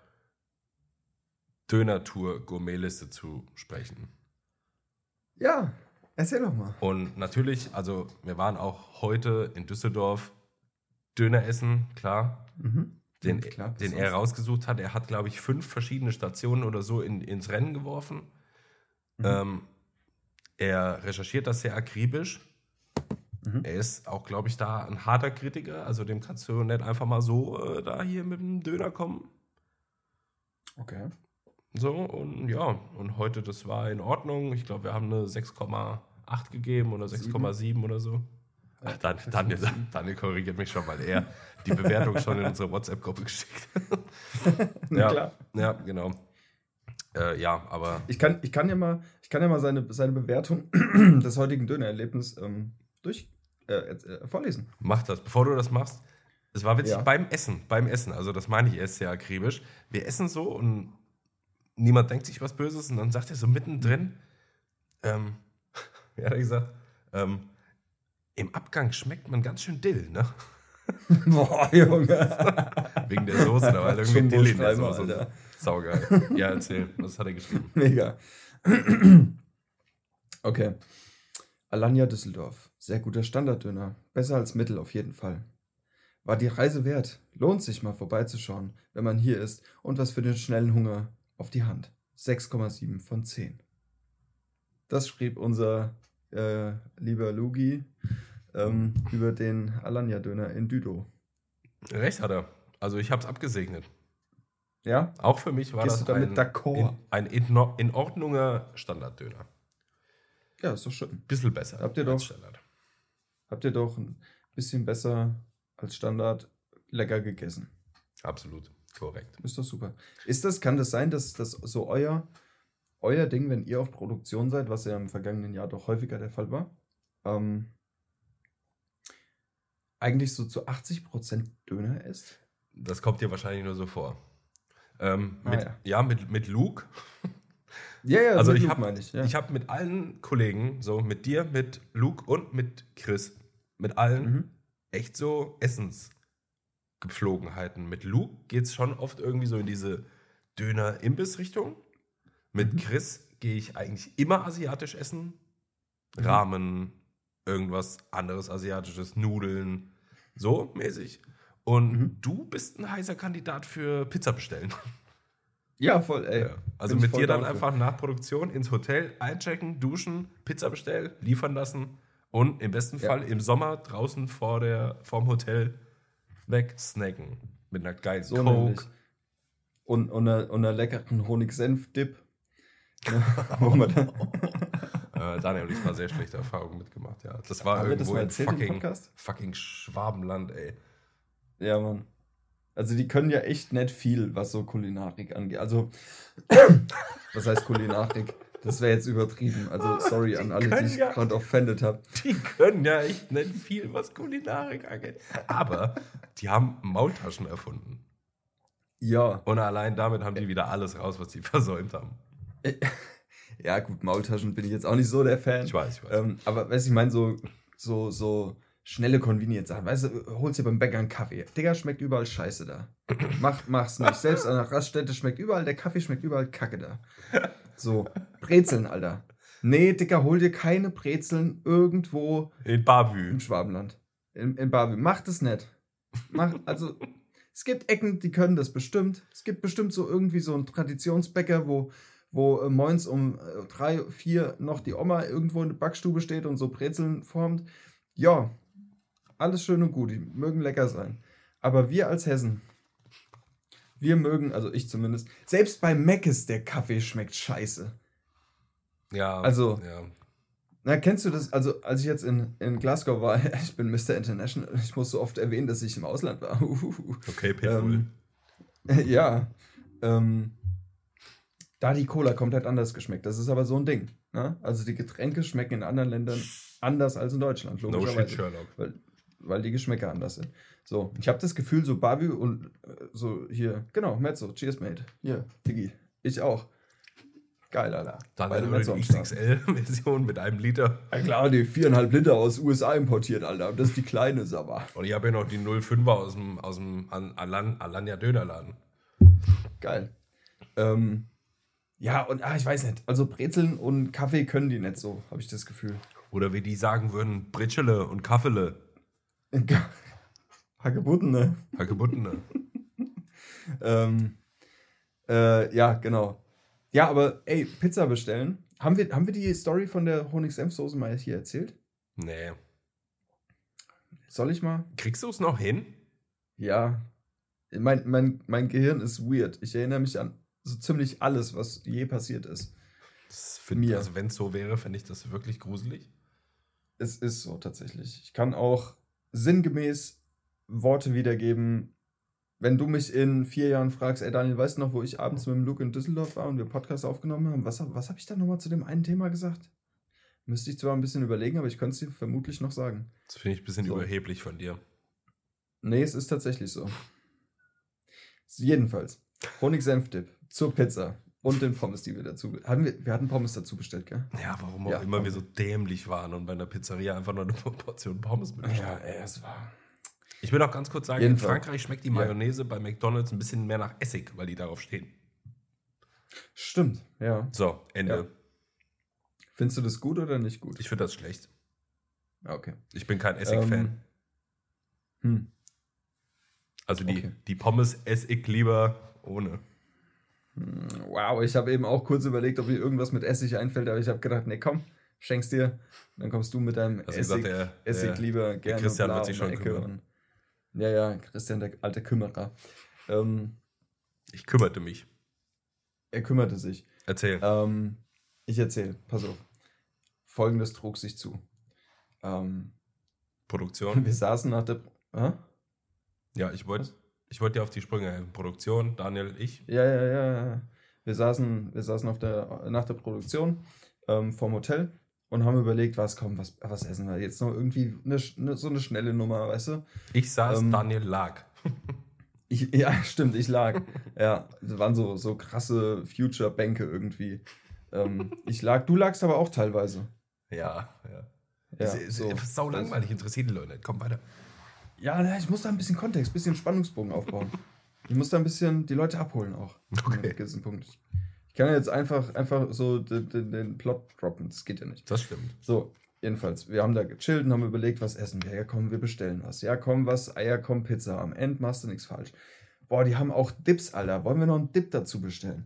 Döner-Tour-Gourmet-Liste zu sprechen. Ja, erzähl doch mal. Und natürlich, also wir waren auch heute in Düsseldorf Döner essen, klar. Mhm. Den, klar, den er rausgesucht hat. Er hat, glaube ich, fünf verschiedene Stationen oder so in, ins Rennen geworfen. Mhm. Ähm, er recherchiert das sehr akribisch. Mhm. Er ist auch, glaube ich, da ein harter Kritiker. Also dem kannst du nicht einfach mal so äh, da hier mit dem Döner kommen. Okay. So, und ja, und heute, das war in Ordnung. Ich glaube, wir haben eine 6,1 8 gegeben oder 6,7 oder so. Ach, Dan, Daniel, Daniel korrigiert mich schon, weil er die Bewertung <laughs> schon in unsere WhatsApp-Gruppe geschickt hat. <laughs> Ja, klar. ja, genau. Äh, ja, aber Ich kann, ich kann ja mal, ich kann ja mal seine, seine Bewertung <clears throat> des heutigen Dönererlebnisses ähm, durch äh, äh, vorlesen. mach das. Bevor du das machst, es war witzig Ja. beim Essen, beim Essen, also das meine ich erst sehr akribisch. Wir essen so und niemand denkt sich was Böses und dann sagt er so mittendrin, ähm, <laughs> wie hat er gesagt, ähm, im Abgang schmeckt man ganz schön dill, ne? <laughs> Boah, Junge. <laughs> Wegen der Soße, da war halt irgendwie Dill in der Soße. Alter. Saugeil. Ja, erzähl, was hat er geschrieben? Mega. <clears throat> Okay. Alanya Düsseldorf. Sehr guter Standarddöner. Besser als Mittel auf jeden Fall. War die Reise wert. Lohnt sich mal vorbeizuschauen, wenn man hier ist und was für den schnellen Hunger auf die Hand. 6,7 von 10. Das schrieb unser äh, lieber Lugi ähm, über den Alanya-Döner in Düdo. Recht hat er. Also ich habe es abgesegnet. Ja? Auch für mich war Gehst das ein, in, ein in, in Ordnunger Standarddöner. Ja, ist doch schön. Bisschen besser Habt ihr als doch- Standard. Habt ihr doch ein bisschen besser als Standard lecker gegessen. Absolut. Korrekt. Ist doch super. Ist das, kann das sein, dass das so euer, euer Ding, wenn ihr auf Produktion seid, was ja im vergangenen Jahr doch häufiger der Fall war, ähm, eigentlich so zu 80% Döner ist? Das kommt dir wahrscheinlich nur so vor. Ähm, Ah, mit, ja. ja. mit, mit Luke. Ja, ja, Also ich habe ich. Ja. ich hab mit allen Kollegen, so mit dir, mit Luke und mit Chris, mit allen mhm. echt so Essensgepflogenheiten. Mit Luke geht es schon oft irgendwie so in diese Döner-Imbiss-Richtung. Mit Mhm. Chris gehe ich eigentlich immer asiatisch essen. Mhm. Ramen, irgendwas anderes asiatisches, Nudeln, so mäßig. Und Mhm. du bist ein heißer Kandidat für Pizza bestellen. <laughs> Ja, voll, ey. Ja. Also Bin mit dir dann einfach nach Produktion ins Hotel einchecken, duschen, Pizza bestellen, liefern lassen und im besten Ja. Fall im Sommer draußen vor der, vorm Hotel weg snacken. Mit einer geilen So nämlich. Coke. Und, und, einer, und einer leckeren Honig-Senf-Dip. <laughs> Äh, Daniel und ich mal sehr schlechte Erfahrungen mitgemacht, ja. Das war Haben das irgendwo mal erzählt im fucking, fucking Schwabenland, ey. Ja, Mann. Also die können ja echt nicht viel, was so Kulinarik angeht. Also, <coughs> was heißt Kulinarik? Das wäre jetzt übertrieben. Also, sorry an alle, die ich ja- gerade offended habe. Die können ja echt nicht viel, was Kulinarik angeht. Aber die haben Maultaschen erfunden. Ja. Und allein damit haben die wieder alles raus, was sie <laughs> versäumt haben. Ja, gut, Maultaschen bin ich jetzt auch nicht so der Fan. Ich weiß, ich weiß. Ähm, aber weißt du, ich meine, so, so, so schnelle Convenience-Sachen. Weißt du, holst dir beim Bäcker einen Kaffee. Digga, schmeckt überall Scheiße da. Mach, mach's nicht. Selbst an der Raststätte schmeckt überall, der Kaffee schmeckt überall Kacke da. So, Brezeln, Alter. Nee, Digga, hol dir keine Brezeln irgendwo In Bavü. im Schwabenland. In, in Barbie. Mach das nicht. Mach, also, es gibt Ecken, die können das bestimmt. Es gibt bestimmt so irgendwie so einen Traditionsbäcker, wo, wo äh, moins um äh, drei, vier noch die Oma irgendwo in der Backstube steht und so Brezeln formt. Ja, alles schön und gut. Die mögen lecker sein. Aber wir als Hessen, wir mögen, also ich zumindest, selbst bei Meckes der Kaffee schmeckt scheiße. Ja. Also- Ja. Na, kennst du das? Also, als ich jetzt in, in Glasgow war, <laughs> ich bin Mr. International, ich muss so oft erwähnen, dass ich im Ausland war. <laughs> Okay, Pitbull. Ähm, <laughs> ja. Ähm, da die Cola komplett anders geschmeckt. Das ist aber so ein Ding. Ne? Also die Getränke schmecken in anderen Ländern anders als in Deutschland, no shit. Sherlock. weil, weil die Geschmäcker anders sind. So, ich habe das Gefühl, so Barbie und äh, so hier, genau, Mezzo, cheers, mate. Hier, Diggi, ich auch. Geil, Alter. Dann Beide eine Mezzo. XXL-Version mit einem Liter. Ja klar, die viereinhalb Liter aus USA importiert, Alter. Das ist die kleine Sabba. Und ich habe ja noch die 05er aus dem, aus dem An- Alan, Alanya Dönerladen. Geil. Ähm, ja, und ah, ich weiß nicht. Also Brezeln und Kaffee können die nicht so, habe ich das Gefühl. Oder wie die sagen würden, Britschele und Kaffele. <laughs> Hagebutten, ne? Hagebuttene. <laughs> Ähm, äh, ja, genau. Ja, aber ey, Pizza bestellen. Haben wir, haben wir die Story von der Honig-Senf-Soße mal hier erzählt? Nee. Soll ich mal? Kriegst du es noch hin? Ja. Mein, mein, mein Gehirn ist weird. Ich erinnere mich an so ziemlich alles, was je passiert ist. Das find, Mir. Also wenn es so wäre, fände ich das wirklich gruselig. Es ist so tatsächlich. Ich kann auch sinngemäß Worte wiedergeben. Wenn du mich in vier Jahren fragst, ey Daniel, weißt du noch, wo ich abends mit dem Luke in Düsseldorf war und wir Podcast aufgenommen haben? Was, was habe ich da nochmal zu dem einen Thema gesagt? Müsste ich zwar ein bisschen überlegen, aber ich könnte es dir vermutlich noch sagen. Das finde ich ein bisschen So. überheblich von dir. Nee, es ist tatsächlich so. Jedenfalls, Honig-Senf-Dip zur Pizza und den Pommes, die wir dazu... Haben wir, wir hatten Pommes dazu bestellt, gell? Ja, warum auch Ja, immer komm. wir so dämlich waren und bei einer Pizzeria einfach nur eine Portion Pommes mitbestellt. Ja, ey, es war... Ich will auch ganz kurz sagen, Jedenfalls. in Frankreich schmeckt die Ja. Mayonnaise bei McDonalds ein bisschen mehr nach Essig, weil die darauf stehen. Stimmt, ja. So, Ende. Ja. Findest du das gut oder nicht gut? Ich finde das schlecht. Ah, Okay. Ich bin kein Essig-Fan. Ähm, hm. Also die, okay. die Pommes esse ich lieber ohne. Wow, ich habe eben auch kurz überlegt, ob mir irgendwas mit Essig einfällt, aber ich habe gedacht, nee, komm, schenk's dir. Dann kommst du mit deinem Also Essig, gesagt, der, Essig der, lieber gerne Christian wird sich schon kümmern. Und, ja, ja, Christian, der alte Kümmerer. Ähm, ich kümmerte mich. er kümmerte sich. Erzähl. Ähm, ich erzähle, pass auf. Folgendes trug sich zu. Ähm, Produktion. <laughs> wir saßen nach der... Hä? Ja, ich wollte ich wollt dir auf die Sprünge helfen. Produktion, Daniel, ich. Ja, ja, ja, ja. Wir saßen, wir saßen auf der, nach der Produktion ähm, vom Hotel und haben überlegt, was kommt, was, was essen wir jetzt noch irgendwie eine, eine, so eine schnelle Nummer, weißt du? Ich saß, Ähm, Daniel lag. <laughs> Ich, ja, stimmt, ich lag. ja, das waren so, so krasse Future-Bänke irgendwie. Ähm, ich lag, du lagst aber auch teilweise. Ja, ja. Ja, so. sau langweilig, interessiert die Leute nicht. Komm weiter. Ja, ich muss da ein bisschen Kontext, ein bisschen Spannungsbogen aufbauen. Ich muss da ein bisschen die Leute abholen auch. Okay. Gewissen Punkt. Ich kann ja jetzt einfach, einfach so den, den, den Plot droppen, das geht ja nicht. Das stimmt. So, jedenfalls, wir haben da gechillt und haben überlegt, was essen wir. Ja, komm, wir bestellen was. Ja, komm, was? Eier, komm, Pizza. Am Ende machst du nichts falsch. Boah, die haben auch Dips, Alter. Wollen wir noch einen Dip dazu bestellen?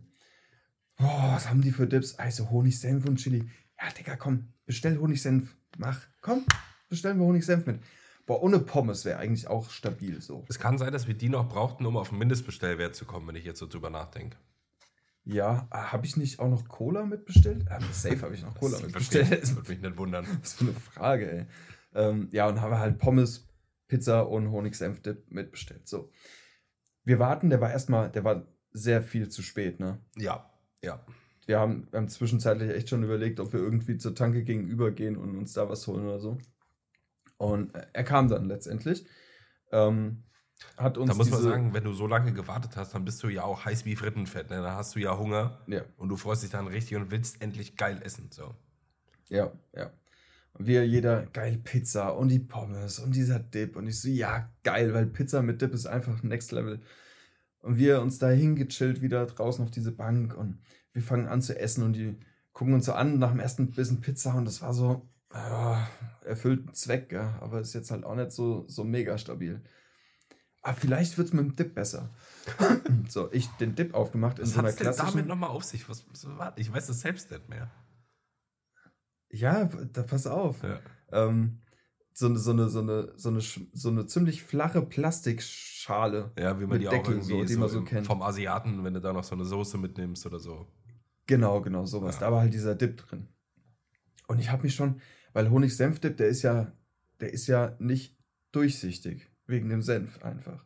Boah, was haben die für Dips? Also Honig, Senf und Chili. Ja, Digga, komm, bestell Honig, Senf. Mach, komm, bestellen wir Honig, Senf mit. Boah, ohne Pommes wäre eigentlich auch stabil so. Es kann sein, dass wir die noch brauchten, um auf den Mindestbestellwert zu kommen, wenn ich jetzt so drüber nachdenke. Ja, habe ich nicht auch noch Cola mitbestellt? Ja, safe habe ich noch Cola Das mitbestellt. mich, das würde mich nicht wundern. <laughs> Was für eine Frage, ey. Ähm, ja, und haben halt Pommes, Pizza und Honig-Senf-Dip mitbestellt. So. Wir warten, der war erstmal, der war sehr viel zu spät, ne? Ja, ja. Wir haben, wir haben zwischenzeitlich echt schon überlegt, ob wir irgendwie zur Tanke gegenüber gehen und uns da was holen oder so. Und er kam dann letztendlich. Ähm, hat uns Da muss man sagen, wenn du so lange gewartet hast, dann bist du ja auch heiß wie Frittenfett. Ne? Da hast du ja Hunger Ja, und du freust dich dann richtig und willst endlich geil essen. So. ja, ja. Und wir jeder, geil Pizza und die Pommes und dieser Dip. Und ich so, ja, geil, weil Pizza mit Dip ist einfach next level. Und wir uns da hingechillt wieder draußen auf diese Bank und wir fangen an zu essen und die gucken uns so an nach dem ersten Bissen Pizza und das war so, ja, erfüllt einen Zweck, ja, aber ist jetzt halt auch nicht so, so mega stabil. Aber vielleicht wird es mit dem Dip besser. <laughs> so, ich den Dip aufgemacht in Was so einer hat's denn damit klassischen. nochmal auf sich? Was, was, ich weiß das selbst nicht mehr. Ja, da pass auf. Ja. ähm, so, eine, so, eine, so, eine, so, eine, so eine ziemlich flache Plastikschale. Ja, wie man die auch Deckel, irgendwie so, die man so kennt. vom Asiaten, wenn du da noch so eine Soße mitnimmst oder so. Genau, genau, sowas. Ja. Da war halt dieser Dip drin. Und ich habe mich schon, weil Honig-Senf-Dip, der ist ja, der ist ja nicht durchsichtig. Wegen dem Senf einfach.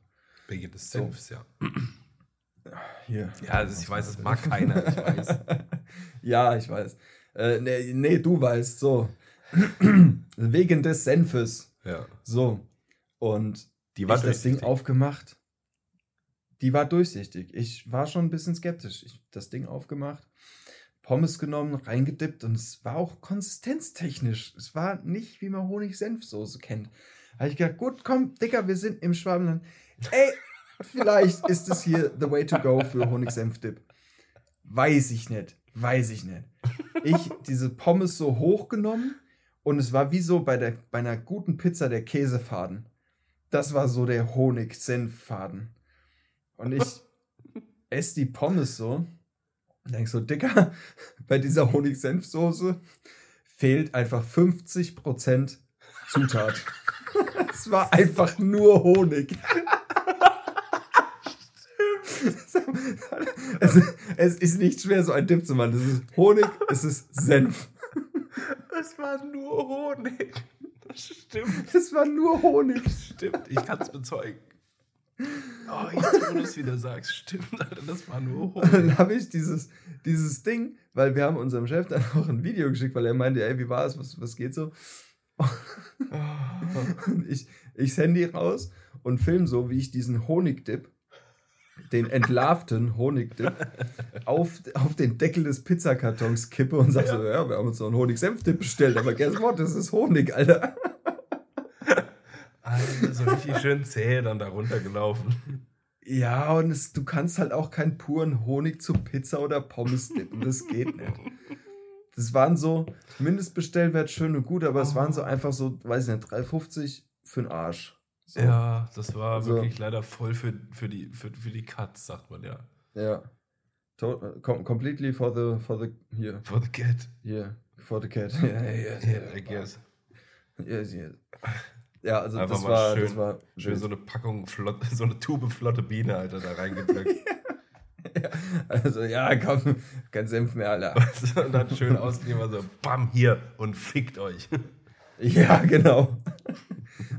Wegen des So. Senfs, ja. <clears throat> Hier. Ja, das, ich weiß, das mag <laughs> keiner, ich weiß. ja, ich weiß. Äh, nee, nee, du weißt, so. <clears throat> Wegen des Senfes. Ja. So. Und Die war ich das Ding aufgemacht. Die war durchsichtig. Ich war schon ein bisschen skeptisch. Ich das Ding aufgemacht, Pommes genommen, reingedippt und es war auch konsistenztechnisch. Es war nicht, wie man Honig-Senf-Soße kennt. Da habe ich gedacht, gut, komm, Dicker, wir sind im Schwabenland. Ey, vielleicht ist es hier the way to go für Honig-Senf-Dip. Weiß ich nicht. Weiß ich nicht. Ich diese Pommes so hochgenommen und es war wie so bei, der, bei einer guten Pizza der Käsefaden. Das war so der Honig-Senf-Faden. Und ich <laughs> esse die Pommes so und denk so, Dicker, bei dieser Honig-Senf-Soße fehlt einfach 50% Zutat. <laughs> Es war einfach nur Honig. <laughs> es, es ist nicht schwer, so einen Tipp zu machen. Das ist Honig, es ist Senf. <laughs> Es war nur Honig. Das stimmt. Das war nur Honig. Stimmt, ich kann es bezeugen. Oh, jetzt, wo du es wieder sagst, stimmt, Alter, das war nur Honig. <laughs> dann habe ich dieses, dieses Ding, weil wir haben unserem Chef dann auch ein Video geschickt, weil er meinte, ey, wie war es, was, was geht so? Und ich, ich Handy raus und film so, wie ich diesen Honigdip, den entlarvten Honigdip, auf, auf den Deckel des Pizzakartons kippe und sag so, ja, wir haben uns noch einen Honig-Senf-Dip bestellt, aber guess what, das ist Honig, Alter. Alter, so richtig schön zäh dann da runtergelaufen. Ja, und es, du kannst halt auch keinen puren Honig zu Pizza oder Pommes dippen. Das geht nicht. Das waren so, Mindestbestellwert schön und gut, aber es waren so einfach so, weiß ich nicht, 3,50 für den Arsch. So. Ja, das war So. wirklich leider voll für, für, die, für, für die Cuts, sagt man ja. Ja. To com completely for the, for the, hier, For the cat. hier, for the cat. Ja, ja, Yeah, I guess. Yes, yes. Ja, also Einfach das war, schön- das war Schön wild. so eine Packung, flott, <laughs> so eine Tube flotte Biene, Alter, da reingedrückt. <laughs> Also, ja, komm, kein Senf mehr, Alter. und dann schön ausgegeben, so, bam, hier und fickt euch. Ja, genau.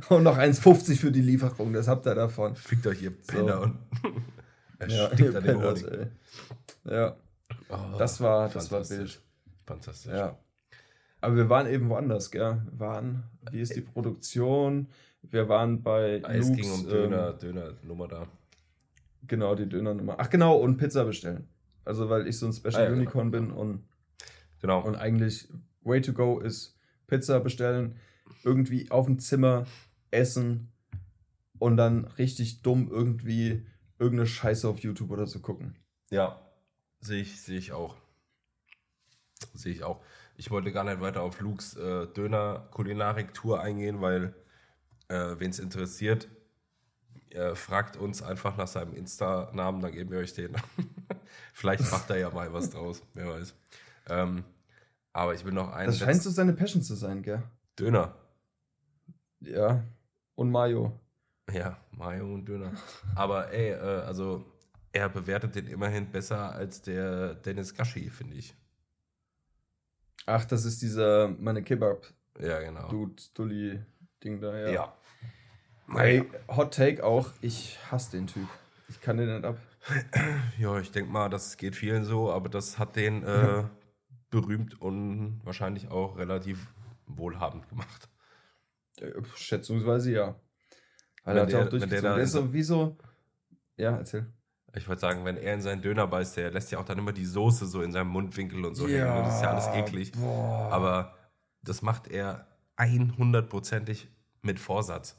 Und noch 1,50 für die Lieferung, das habt ihr davon. Fickt euch, ihr Penner. So. Und <laughs> Ja, erstickt an dem Honig. ey. Ja, Oh, das war, das war fantastisch. wild. Fantastisch. Ja. Aber wir waren eben woanders, gell? Wir waren, wie ist die Produktion? Wir waren bei Es ging um Döner, ähm, Döner-Nummer da. genau, die Dönernummer. Ach genau, und Pizza bestellen. Also weil ich so ein Special Ah, ja, genau. Unicorn bin und, Genau. und eigentlich Way to go ist Pizza bestellen, irgendwie auf dem Zimmer essen und dann richtig dumm irgendwie irgendeine Scheiße auf YouTube oder so gucken. Ja, sehe ich, sehe ich auch. Sehe ich auch. Ich wollte gar nicht weiter auf Lukes äh, Döner-Kulinarik-Tour eingehen, weil, äh, wen es interessiert, äh, fragt uns einfach nach seinem Insta-Namen, dann geben wir euch den. <laughs> Vielleicht macht er ja mal was draus, wer weiß. Ähm, aber ich will noch einen Das scheint so seine Passion zu sein, gell? Döner. Ja. Und Mayo. Ja, Mayo und Döner. Aber ey, äh, also er bewertet den immerhin besser als der Dennis Gashi, finde ich. Ach, das ist dieser meine Kebab Ja, genau. Dude Dulli Ding da, ja. ja. Ey, Hot Take auch, ich hasse den Typ. Ich kann den nicht ab. <clears throat> Ja, ich denke mal, das geht vielen so, aber das hat den äh, berühmt und wahrscheinlich auch relativ wohlhabend gemacht. Äh, Schätzungsweise ja. Weil Wenn er der- der da Der ist so wie so. Ja, erzähl. Ich wollte sagen, wenn er in seinen Döner beißt, der lässt ja auch dann immer die Soße so in seinem Mundwinkel und so hängen. Und das ist ja alles eklig. Boah. Aber das macht er 100%ig mit Vorsatz.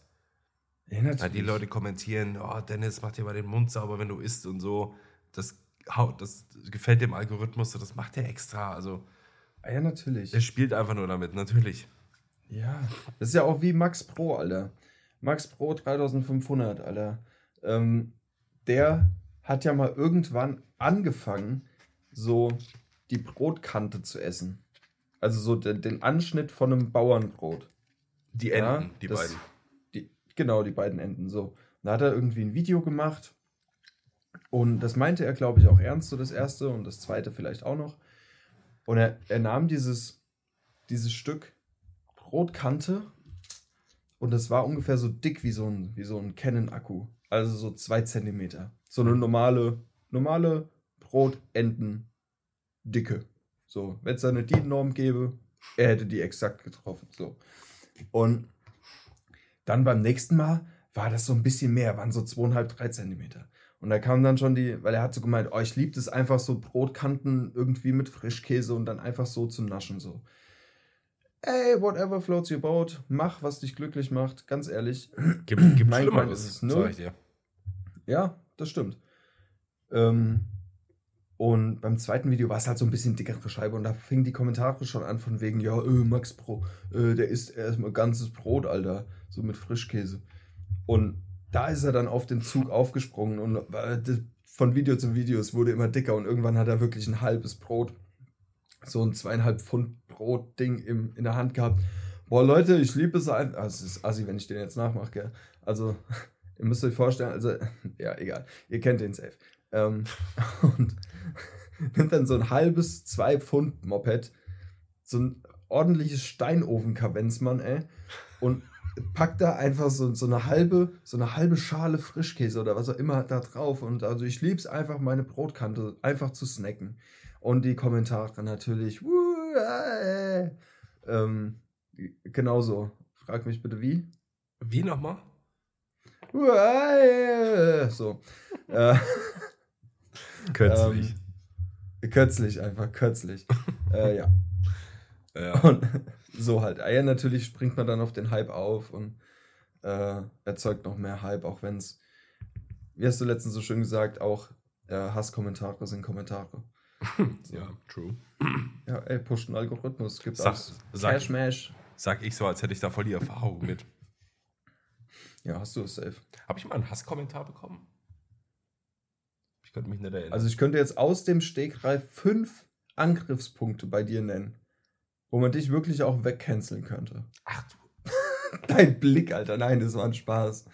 ja, natürlich. Ja, die Leute kommentieren, oh Dennis, mach dir mal den Mund sauber, wenn du isst und so. Das, haut- das gefällt dem Algorithmus, so, das macht er extra. Also Ah, ja, natürlich. er spielt einfach nur damit, natürlich. Ja, das ist ja auch wie Max Pro, Alter. Max Pro 3500, Alter. Ähm, der hat ja mal irgendwann angefangen, so die Brotkante zu essen. Also so den, den Anschnitt von einem Bauernbrot. Die Ja, Enden, die das- beiden. Die, genau, die beiden Enden. So. Da hat er irgendwie ein Video gemacht. Und das meinte er, glaube ich, auch ernst, so das erste und das zweite vielleicht auch noch. Und er, er nahm dieses, dieses Stück Brotkante und das war ungefähr so dick wie so ein, wie so ein Canon-Akku. Also so zwei Zentimeter. So eine normale, normale Brotenden-Dicke. So, wenn es da eine DIN-Norm gäbe, er hätte die exakt getroffen. So. Und dann beim nächsten Mal war das so ein bisschen mehr, waren so zweieinhalb, drei Zentimeter. Und da kam dann schon die, weil er hat so gemeint, oh, ich liebe es einfach so Brotkanten irgendwie mit Frischkäse und dann einfach so zu naschen so. Ey, whatever floats your boat, mach, was dich glücklich macht, ganz ehrlich. Gibt, gibt Mein Schlimmeres, ist es, ne? dir. Ja, das stimmt. Ähm, und beim zweiten Video war es halt so ein bisschen dickere Scheibe und da fingen die Kommentare schon an von wegen, ja, äh, Max Pro, äh, der isst erstmal ganzes Brot, Alter, so mit Frischkäse. Und da ist er dann auf den Zug aufgesprungen und äh, von Video zu Video, es wurde immer dicker und irgendwann hat er wirklich ein halbes Brot, so ein zweieinhalb Pfund Brot-Ding in der Hand gehabt. Boah, Leute, ich liebe es einfach. Also, es ist assi, wenn ich den jetzt nachmache, gell? Also, <laughs> ihr müsst euch vorstellen, also, <laughs> ja, egal. Ihr kennt den safe. Ähm, <laughs> und <laughs> nimmt dann so ein halbes, zwei Pfund Moped, so ein ordentliches Steinofen-Kavenzmann, ey, und packt da einfach so, so eine halbe, so eine halbe Schale Frischkäse oder was auch immer da drauf. Und also ich lieb's einfach, meine Brotkante einfach zu snacken. Und die Kommentare natürlich, wuh, äh, ähm, genauso. Frag mich bitte wie. Wie nochmal? Äh, so. äh, <laughs> Kürzlich. Ähm, kürzlich einfach, kürzlich. <laughs> äh, ja. ja. Und <laughs> so halt. Eier natürlich springt man dann auf den Hype auf und äh, erzeugt noch mehr Hype, auch wenn es, wie hast du letztens so schön gesagt, auch äh, Hasskommentare sind Kommentare. ja, true. Ja, ey, pusht einen Algorithmus. Gibt Sag- alles. sag- Cash Mash. Sag ich so, als hätte ich da voll die Erfahrung mit. Ja, hast du es safe. Habe ich mal einen Hasskommentar bekommen? Ich könnte mich nicht erinnern. Also ich könnte jetzt aus dem Stegreif fünf Angriffspunkte bei dir nennen, wo man dich wirklich auch wegcanceln könnte. Ach du. <laughs> Dein Blick, Alter. Nein, das war ein Spaß.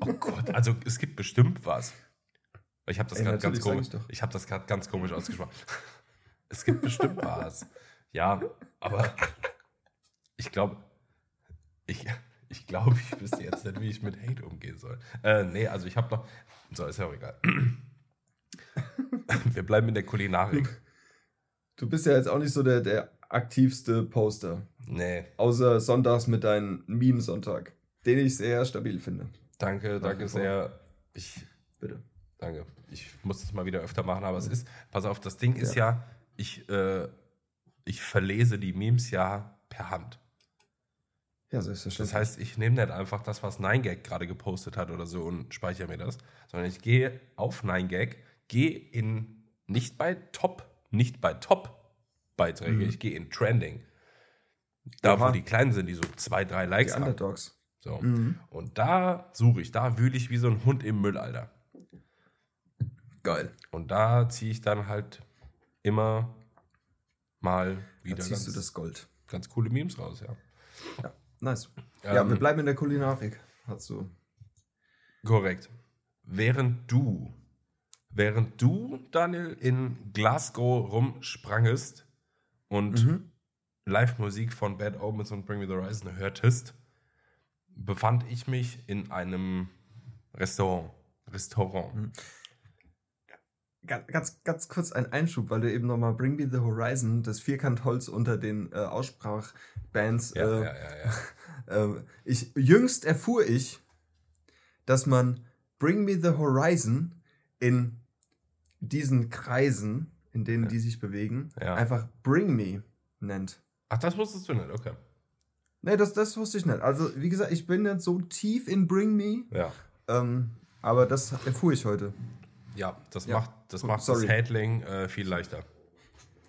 Oh Gott, also es gibt bestimmt was. Ich habe das gerade ganz komisch. ich. Ich habe das gerade ganz komisch ausgesprochen. <laughs> Es gibt bestimmt was. Ja, aber ich glaube, ich glaube, ich wüsste jetzt nicht, wie ich mit Hate umgehen soll. Äh, nee, also ich habe noch. So, ist ja auch egal. Wir bleiben in der Kulinarik. Du bist ja jetzt auch nicht so der, der aktivste Poster. Nee, Außer sonntags mit deinem Meme-Sonntag, den ich sehr stabil finde. danke, danke sehr. Ich, Bitte. Danke. Ich muss das mal wieder öfter machen, aber es ist, pass auf, das Ding ist ja, ich, äh, ich verlese die Memes ja per Hand. Ja, Das selbstverständlich. heißt, ich nehme nicht einfach das, was 9gag gerade gepostet hat oder so und speichere mir das, sondern ich gehe auf 9gag, gehe in, nicht bei Top, nicht bei Top-Beiträge, Mhm. ich gehe in Trending. Da, wo die kleinen sind, die so zwei, drei die Likes haben. Underdogs. So. Mhm. Und da suche ich, da wühle ich wie so ein Hund im Müll, Alter. Geil. Und da ziehe ich dann halt immer mal Da wieder ziehst du ganz, das Gold. ganz coole Memes raus, ja. Ja, nice. ja, Ähm, wir bleiben in der Kulinarik. Hast du. Korrekt. Während du, während du, Daniel, in Glasgow rumsprangest und Mhm. Live-Musik von Bad Omens und Bring Me the Horizon hörtest, befand ich mich in einem Restaurant. Restaurant. Mhm. Ga- Ganz, ganz kurz ein Einschub, weil du eben nochmal Bring Me the Horizon, das Vierkantholz unter den äh, Aussprachbands. Ja, äh, ja, ja, <laughs> äh, ich, jüngst erfuhr ich, dass man Bring Me the Horizon in diesen Kreisen, in denen die sich bewegen, einfach Bring Me nennt. Ach, das wusstest du nicht, okay. Nee, das, das wusste ich nicht. Also, wie gesagt, ich bin nicht so tief in Bring Me, Ja. ähm, aber das erfuhr ich heute. Ja, das Ja. macht, das, macht Sorry. das Handling äh, viel leichter.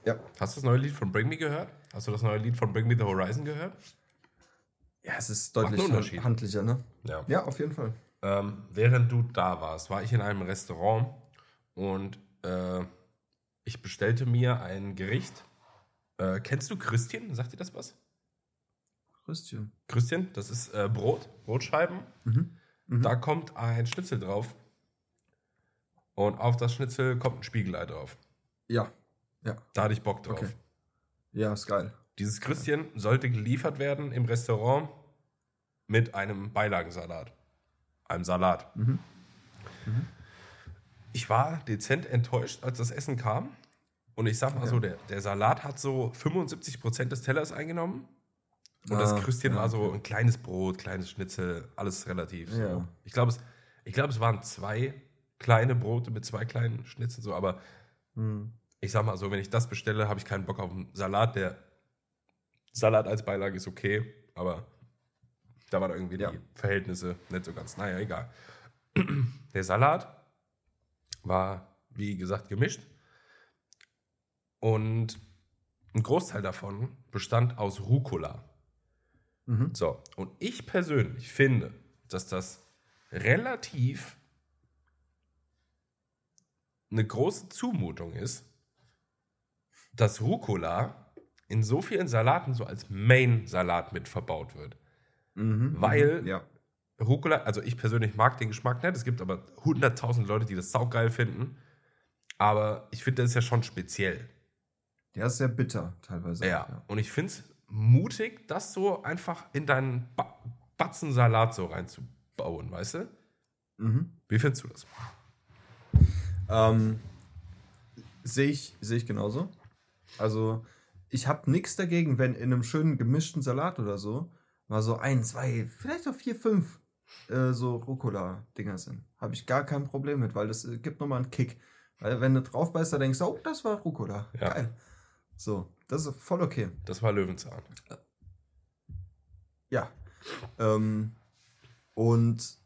Ja. Hast du das neue Lied von Bring Me gehört? Hast du das neue Lied von Bring Me the Horizon gehört? Ja, es ist Macht deutlich handlicher, ne? Ja. Ja, auf jeden Fall. Ähm, während du da warst, war ich in einem Restaurant und äh, ich bestellte mir ein Gericht. Äh, kennst du Christian? Sagt dir das was? Christian. Christian, das ist äh, Brot, Brotscheiben. Mhm. Mhm. Da kommt ein Schnitzel drauf. Und auf das Schnitzel kommt ein Spiegelei drauf. Ja. Ja. Da hatte ich Bock drauf. Okay. Ja, ist geil. Dieses Christian sollte geliefert werden im Restaurant mit einem Beilagensalat. Einem Salat. Mhm. Ich war dezent enttäuscht, als das Essen kam. Und ich sag mal Okay. so, der, der Salat hat so 75% des Tellers eingenommen. Und das Ah, Christian ja, war so okay. ein kleines Brot, kleines Schnitzel, alles relativ. So. Ja. Ich glaube, es, ich glaub, es waren zwei kleine Brote mit zwei kleinen Schnitzeln, so, aber Mhm. ich sag mal so, wenn ich das bestelle, habe ich keinen Bock auf einen Salat. Der Salat als Beilage ist okay, aber da waren irgendwie Ja. die Verhältnisse nicht so ganz. Naja, egal. <clears throat> Der Salat war, wie gesagt, gemischt. Und ein Großteil davon bestand aus Rucola. Mhm. So, und ich persönlich finde, dass das relativ eine große Zumutung ist, dass Rucola in so vielen Salaten so als Main-Salat mit verbaut wird. Mhm. Weil- Mhm. Ja. Rucola, also ich persönlich mag den Geschmack nicht, es gibt aber 100.000 Leute, die das saugeil finden. Aber ich finde, das ist ja schon speziell. Der ist sehr bitter teilweise. Ja. ja. Und ich finde es mutig, das so einfach in deinen ba Batzen Salat so reinzubauen, weißt du? Mhm. Wie findest du das? Ähm, Sehe ich, seh ich genauso. Also, ich habe nichts dagegen, wenn in einem schönen gemischten Salat oder so mal so ein, zwei, vielleicht auch vier, fünf äh, so Rucola-Dinger sind. Habe ich gar kein Problem mit, weil das äh, gibt nochmal einen Kick. Weil wenn du drauf beißt, dann denkst du, oh, das war Rucola. Ja. Geil. So, das ist voll okay. Das war Löwenzahn. Ja. Ähm, und,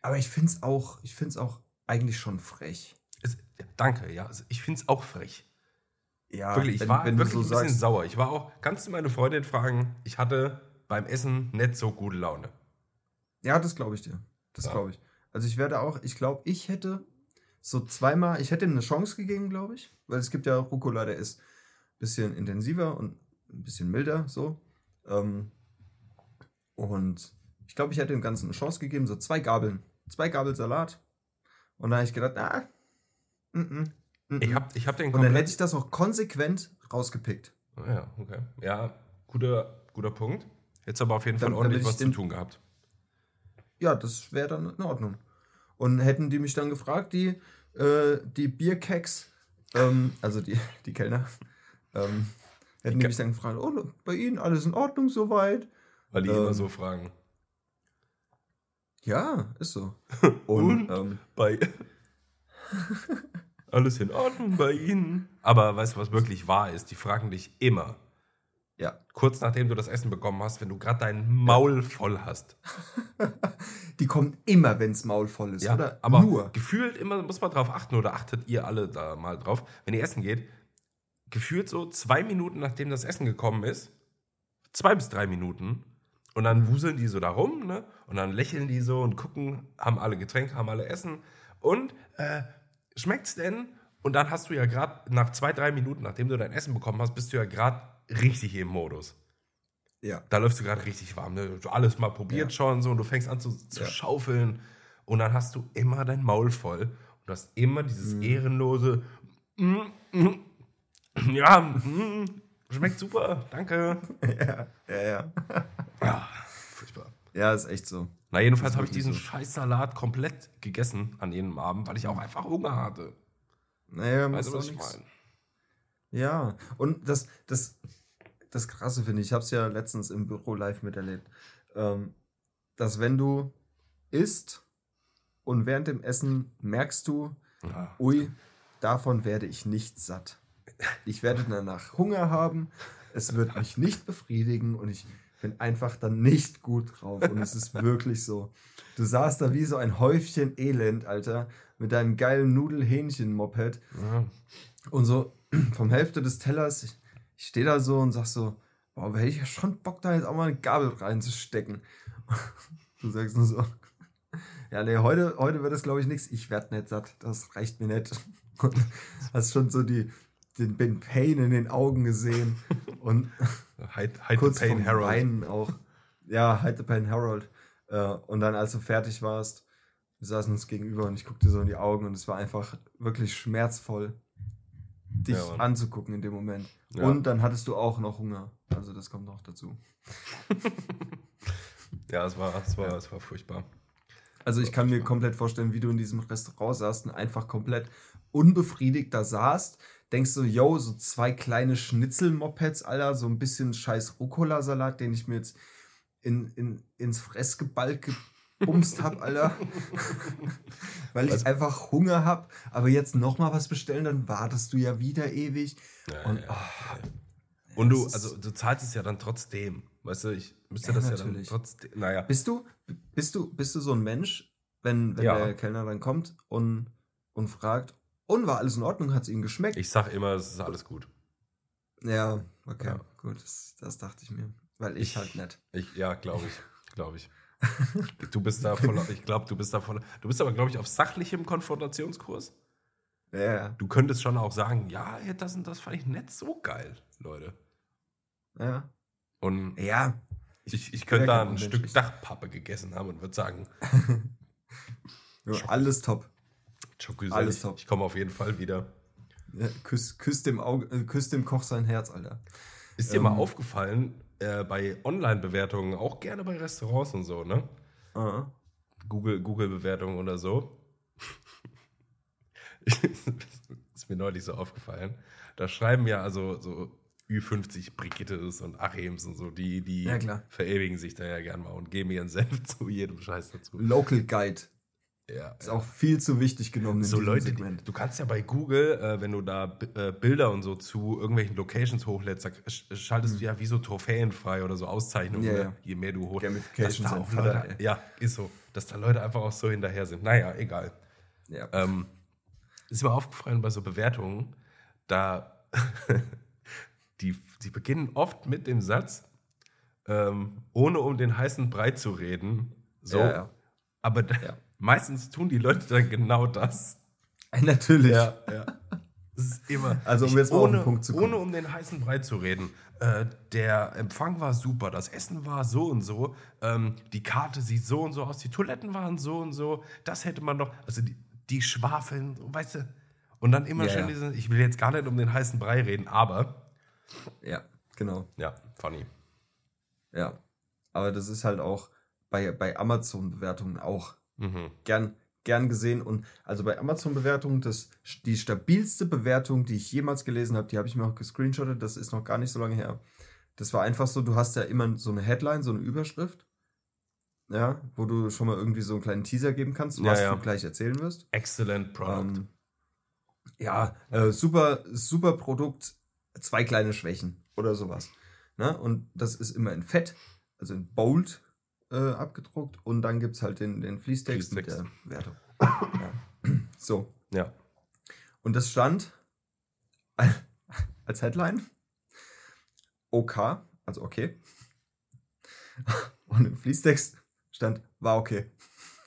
aber ich finde es auch, ich finde es auch eigentlich schon frech. Danke, ja. Also ich finde es auch frech. Ja, wirklich, ich wenn- war wenn wirklich so ein bisschen sagst- sauer. Ich war auch, kannst du meine Freundin fragen, ich hatte beim Essen nicht so gute Laune. Ja, das glaube ich dir. Das Ja. glaube ich. Also ich werde auch, ich glaube, ich hätte so zweimal, ich hätte ihm eine Chance gegeben, glaube ich. Weil es gibt ja Rucola, der ist ein bisschen intensiver und ein bisschen milder, so. Ähm, und ich glaube, ich hätte dem Ganzen eine Chance gegeben, so zwei Gabeln. Zwei Gabel Salat. Und dann habe ich gedacht, ah, mm, mm, mm, Ich habe ich hab den Und dann hätte ich das auch konsequent rausgepickt. Ah Ja, okay. Ja, guter, guter Punkt. Jetzt aber auf jeden Fall Dann- ordentlich damit ich was zu tun gehabt. ja, das wäre dann in Ordnung. Und hätten die mich dann gefragt, die, äh, die Bierkeks, ähm, also die, <laughs> die Kellner, ähm, hätten die Ke- mich dann gefragt, oh, bei Ihnen alles in Ordnung soweit? Weil die Ähm, immer so fragen. Ja, ist so. <laughs> Und? Und, ähm, Bei. <laughs> Alles in Ordnung bei Ihnen. Aber weißt du, was wirklich wahr ist? Die fragen dich immer, ja, kurz nachdem du das Essen bekommen hast, wenn du gerade dein Maul voll hast. <laughs> die kommen immer, wenns Maul voll ist, Ja, oder? aber Nur. gefühlt immer muss man drauf achten oder achtet ihr alle da mal drauf, wenn ihr essen geht, gefühlt so zwei Minuten nachdem das Essen gekommen ist, zwei bis drei Minuten, und dann wuseln die so da rum, ne? Und dann lächeln die so und gucken, haben alle Getränke, haben alle Essen. Und äh, schmeckt's denn? Und dann hast du ja gerade nach zwei, drei Minuten, nachdem du dein Essen bekommen hast, bist du ja gerade richtig im Modus. Ja. Da läufst du gerade richtig warm. Ne? Du alles mal probiert Ja. schon so und du fängst an zu, zu Ja. schaufeln und dann hast du immer dein Maul voll und du hast immer dieses ehrenlose "Mm, mm, ja, mm, schmeckt super, danke. <laughs> ja, ja, ja. Ja. Ja, ist echt so. Na, jedenfalls habe ich diesen so. scheiß Salat komplett gegessen an jenem Abend, weil ich auch einfach Hunger hatte. Naja, Weißt du, was ich meine? Ja, und das, das, das Krasse finde ich, ich habe es ja letztens im Büro live miterlebt, ähm, dass wenn du isst und während dem Essen merkst du, Ja. ui, davon werde ich nicht satt. Ich werde danach Hunger haben, es wird mich nicht befriedigen und ich bin einfach dann nicht gut drauf. Und es ist <laughs> wirklich so. Du saßt da wie so ein Häufchen Elend, Alter, mit deinem geilen Nudel-Hähnchen-Moped Ja. und so <clears throat> vom Hälfte des Tellers, ich, ich stehe da so und sag so, boah, hätte ich ja schon Bock, da jetzt auch mal eine Gabel reinzustecken. <laughs> Du sagst nur so, ja, nee, heute, heute wird es, glaube ich, nichts. Ich werde nicht satt, das reicht mir nicht. <laughs> Und hast schon so die, den, den Pain in den Augen gesehen und Hide, hide kurz the pain, Harold. Weinen auch. Ja, Hide the Pain Harold. Äh, und dann, als du fertig warst, wir saßen uns gegenüber und ich guckte so in die Augen und es war einfach wirklich schmerzvoll, dich Ja, anzugucken in dem Moment. Ja. Und dann hattest du auch noch Hunger. Also das kommt noch dazu. <laughs> Ja, es war, es war, es war furchtbar. Also ich kann mir komplett vorstellen, wie du in diesem Restaurant saßt und einfach komplett unbefriedigt da saßt. Denkst du, yo, so zwei kleine Schnitzel-Mopeds, Alter, so ein bisschen scheiß Rucola-Salat, den ich mir jetzt in, in, ins Fressgebalg gebumst hab, Alter. <laughs> Weil ich Also- einfach Hunger hab. Aber jetzt nochmal was bestellen, dann wartest du ja wieder ewig. Ja, Und ja, ah, Und du, also du zahlst es ja dann trotzdem. Weißt du, ich müsste Ja, das ja natürlich. dann trotzdem. Naja. Bist du, bist du, bist du so ein Mensch, wenn, wenn Ja. der Kellner dann kommt und, und fragt, und war alles in Ordnung, hat es Ihnen geschmeckt? Ich sag immer, es ist alles gut. ja, okay, Ja. gut, das, das dachte ich mir. Weil ich, Ich- halt nicht. Ich, ja, glaube ich. Glaube ich. <laughs> Du bist da voll, ich glaube, du bist da voll. Du bist aber, glaube ich, auf sachlichem Konfrontationskurs. Ja, Du könntest schon auch sagen, ja, das und das fand ich nicht so geil, Leute. ja. Und Ja, ich, ich bin könnte da ein Stück ich- Dachpappe gegessen haben und würde sagen, <laughs> ja alles top. Schokosellig. Alles top. Ich komme auf jeden Fall wieder. Ja, küsst, küsst, dem Auge, äh, küsst dem Koch sein Herz, Alter. Ist dir mal aufgefallen, äh, bei Online-Bewertungen, auch gerne bei Restaurants und so, ne? Google, Google-Bewertungen oder so. <laughs> ist mir neulich so aufgefallen. Da schreiben ja also so Ü50 Brigittes und Achems und so, die, die Ja, verewigen sich da ja gern mal und geben ihren Senf <laughs> zu jedem Scheiß dazu. Local Guide. Ja, Ist auch viel zu wichtig genommen so Leute, Segment. du kannst ja bei Google, äh, wenn du da äh, Bilder und so zu irgendwelchen Locations hochlädst, schaltest du ja wie so Trophäen frei oder so Auszeichnungen, Mhm. Ja, ne? ja. je mehr du hoch. Gamification dass da auch Leute, ja, ist so, dass da Leute einfach auch so hinterher sind. Naja, egal. Ja. Ähm, ist mir aufgefallen bei so Bewertungen, da <laughs> die, die beginnen oft mit dem Satz, ähm, ohne um den heißen Brei zu reden. So, aber da, Ja. Meistens tun die Leute dann genau das. <laughs> Natürlich. ja. Es ist immer. Also, um ich- jetzt mal auf ohne, den Punkt zu kommen. Ohne um den heißen Brei zu reden. Äh, der Empfang war super, das Essen war so und so, ähm, die Karte sieht so und so aus, die Toiletten waren so und so, das hätte man doch, also die, die schwafeln, weißt du. Und dann immer Ja, schön ja. diesen, ich will jetzt gar nicht um den heißen Brei reden, aber, Ja, genau. ja, funny. Ja. Aber das ist halt auch bei, bei Amazon-Bewertungen auch Mhm. gern, gern gesehen. Und also bei Amazon-Bewertungen, das die stabilste Bewertung, die ich jemals gelesen habe, die habe ich mir auch gescreenshottet, das ist noch gar nicht so lange her. Das war einfach so, du hast ja immer so eine Headline, so eine Überschrift. Ja, wo du schon mal irgendwie so einen kleinen Teaser geben kannst, Ja, was ja. du gleich erzählen wirst. Excellent Product. Ähm, ja, äh, super, super Produkt, zwei kleine Schwächen oder sowas. Ne? Und das ist immer in Fett, also in Bold äh, abgedruckt. Und dann gibt es halt den, den Fließtext mit der. Wertung. <coughs> ja. <clears throat> So. ja. Und das stand <laughs> als Headline OK, also okay. <laughs> Und im Fließtext stand war okay.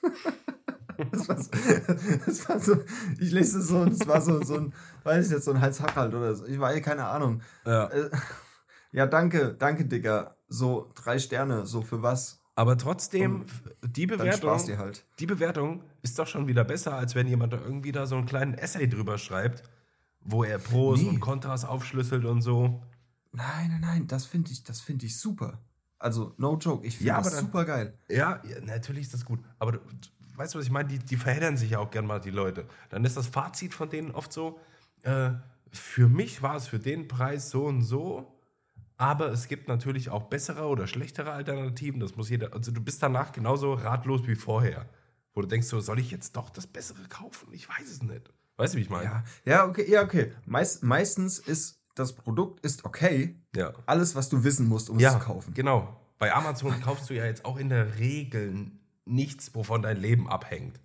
<laughs> Das war so, das war so ich lese es so und es war so, so ein, weiß ich jetzt, so ein Hals Hackerl oder so. Ich war keine Ahnung. ja. Äh, Ja, danke, danke, Digga. So drei Sterne, so für was? Aber trotzdem, die Dann Bewertung, halt. die Bewertung ist doch schon wieder besser, als wenn jemand da irgendwie da so einen kleinen Essay drüber schreibt, wo er Pros Nee. und Kontras aufschlüsselt und so. Nein, nein, nein, das finde ich, das finde ich super. Also, no joke, ich finde Ja, das dann- super geil. Ja, ja, natürlich ist das gut. Aber du- weißt du, was ich meine? Die, die verheddern sich ja auch gern mal, die Leute. Dann ist das Fazit von denen oft so, äh, für mich war es für den Preis so und so, aber es gibt natürlich auch bessere oder schlechtere Alternativen. Das muss jeder, also du bist danach genauso ratlos wie vorher. Wo du denkst so, soll ich jetzt doch das Bessere kaufen? Ich weiß es nicht. Weißt du, wie ich meine? Ja, ja, okay, ja, okay. Meist, meistens ist das Produkt ist okay. Ja. Alles, was du wissen musst, um ja, es zu kaufen. genau. Bei Amazon kaufst du ja jetzt auch in der Regel nichts, wovon dein Leben abhängt.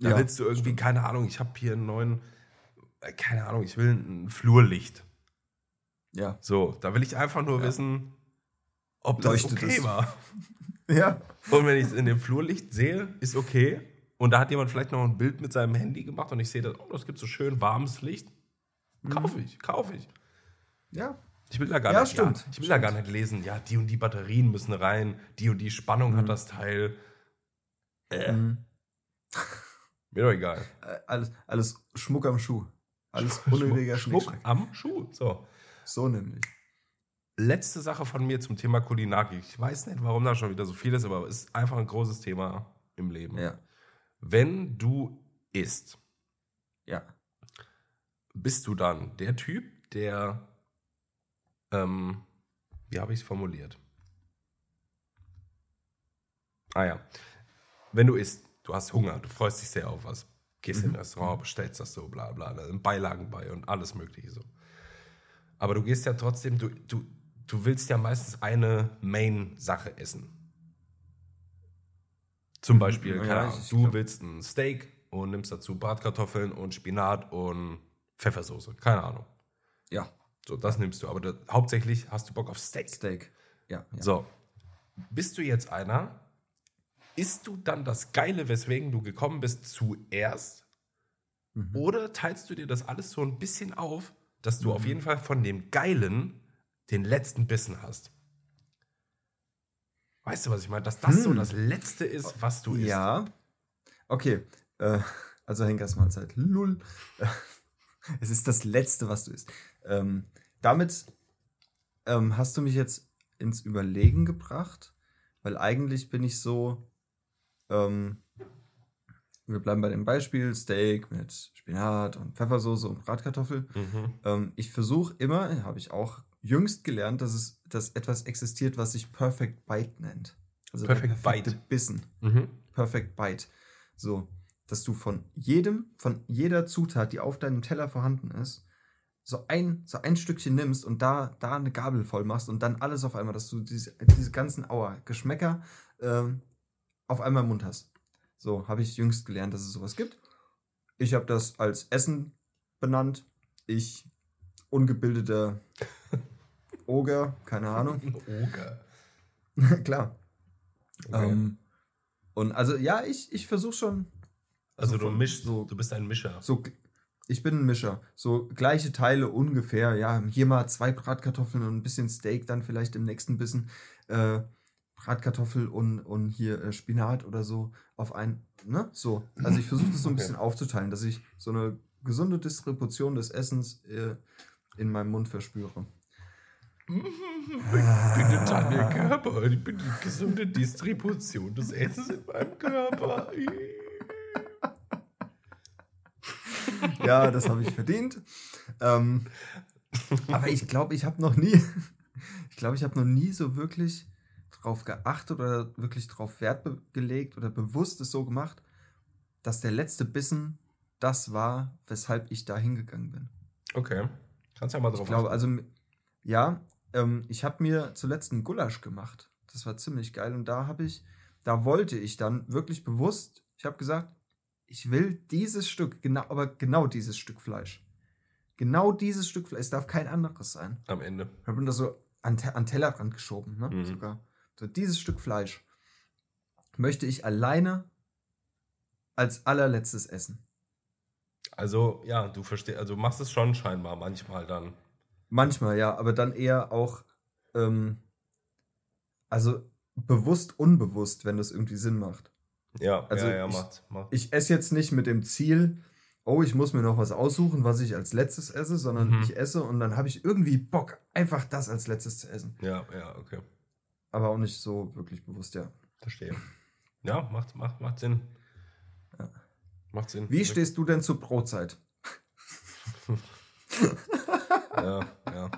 Da Ja, willst du irgendwie, keine Ahnung, ich habe hier einen neuen, äh, keine Ahnung, ich will ein Flurlicht. Ja. So, da will ich einfach nur Ja. wissen, ob das Leuchtet okay es? war. <laughs> Ja. Und wenn ich es in dem Flurlicht sehe, ist okay. Und da hat jemand vielleicht noch ein Bild mit seinem Handy gemacht und ich sehe, das, oh, das gibt so schön warmes Licht. Kaufe ich, kaufe ich. Ja. Ich will da gar Ja, nicht, stimmt, Ja, ich will da gar nicht lesen, ja, die und die Batterien müssen rein, die und die Spannung Mhm. hat das Teil. Mhm. <laughs> Mir doch egal. Äh, Alles, alles Schmuck am Schuh. Alles Schmuck, unnötiger Schmuck Schnickschnack. am Schuh. So. So nämlich. Letzte Sache von mir zum Thema Kulinarik. Ich weiß nicht, warum da schon wieder so viel ist, aber es ist einfach ein großes Thema im Leben. Ja. Wenn du isst, Ja. bist du dann der Typ, der, ähm, wie habe ich es formuliert? Ah ja, wenn du isst, du hast Hunger, du freust dich sehr auf was, gehst in ein Restaurant, bestellst das so, bla bla, da sind Beilagen bei und alles mögliche so. Aber du gehst ja trotzdem, du, du, du willst ja meistens eine Main-Sache essen. Zum Beispiel, Ja, keine Ahnung, du glaub- willst ein Steak und nimmst dazu Bratkartoffeln und Spinat und Pfeffersoße, keine Ahnung. Ja. So, das nimmst du, aber da, hauptsächlich hast du Bock auf Steak. Steak. Ja. ja. So, bist du jetzt einer, isst du dann das Geile, weswegen du gekommen bist, zuerst? Mhm. Oder teilst du dir das alles so ein bisschen auf, dass du Mhm. auf jeden Fall von dem Geilen den letzten Bissen hast? Weißt du, was ich meine? Dass das so Hm. das Letzte ist, was du isst. Ja. Okay. Äh, also Henkers Mahlzeit. Lull. <laughs> Es ist das Letzte, was du isst. Ähm, damit ähm, hast du mich jetzt ins Überlegen gebracht, weil eigentlich bin ich so, ähm, wir bleiben bei dem Beispiel, Steak mit Spinat und Pfeffersoße und Bratkartoffel. Mhm. Ähm, ich versuche immer, habe ich auch jüngst gelernt, dass es dass etwas existiert, was sich Perfect Bite nennt. Also Perfect Bite. Bissen. Mhm. Perfect Bite. So, dass du von jedem, von jeder Zutat, die auf deinem Teller vorhanden ist, so ein, so ein Stückchen nimmst und da, da eine Gabel voll machst und dann alles auf einmal, dass du diese, diese ganzen Aua, Geschmäcker ähm, auf einmal im Mund hast. So, habe ich jüngst gelernt, dass es sowas gibt. Ich habe das als Essen benannt. Ich, ungebildeter <laughs> Oger, keine Ahnung. <laughs> Oger. <laughs> Klar. Okay. Ähm, und also, ja, ich, ich versuche schon, also so du mischst, so- du bist ein Mischer. so, ich bin ein Mischer. So gleiche Teile ungefähr. Ja, hier mal zwei Bratkartoffeln und ein bisschen Steak, dann vielleicht im nächsten Bissen äh, Bratkartoffel und, und hier äh, Spinat oder so auf ein, ne? So. Also ich versuche das so ein <clears throat> Okay. bisschen aufzuteilen, dass ich so eine gesunde Distribution des Essens äh, in meinem Mund verspüre. Ich bin der Daniel Körper. Ich bin die gesunde Distribution des Essens in meinem Körper. <laughs> Ja, das habe ich verdient. Ähm, aber ich glaube, ich habe noch nie, <laughs> ich glaube, ich habe noch nie so wirklich drauf geachtet oder wirklich drauf Wert gelegt oder bewusst es so gemacht, dass der letzte Bissen das war, weshalb ich da hingegangen bin. Okay. Kannst ja mal drauf Ich glaube, achten. also, ja, ähm, ich habe mir zuletzt einen Gulasch gemacht. Das war ziemlich geil und da habe ich, da wollte ich dann wirklich bewusst, ich habe gesagt, ich will dieses Stück, genau, aber genau dieses Stück Fleisch. Genau dieses Stück Fleisch, es darf kein anderes sein. am Ende. Ich habe das so an, an Tellerrand geschoben, ne? Mhm. Sogar. So dieses Stück Fleisch möchte ich alleine als allerletztes essen. Also, ja, du verstehst, also machst es schon scheinbar manchmal dann. Manchmal, ja, aber dann eher auch, ähm, also bewusst, unbewusst, wenn das irgendwie Sinn macht. Ja, Also ja, ja, ich- macht, macht. Ich esse jetzt nicht mit dem Ziel, oh, ich muss mir noch was aussuchen, was ich als letztes esse, sondern Mhm. ich esse und dann habe ich irgendwie Bock, einfach das als letztes zu essen. Ja, ja, okay. Aber auch nicht so wirklich bewusst, ja. Verstehe. Ja, macht, macht, macht Sinn. Ja. Macht Sinn. Wie stehst du denn zur Brotzeit? Ja, ja.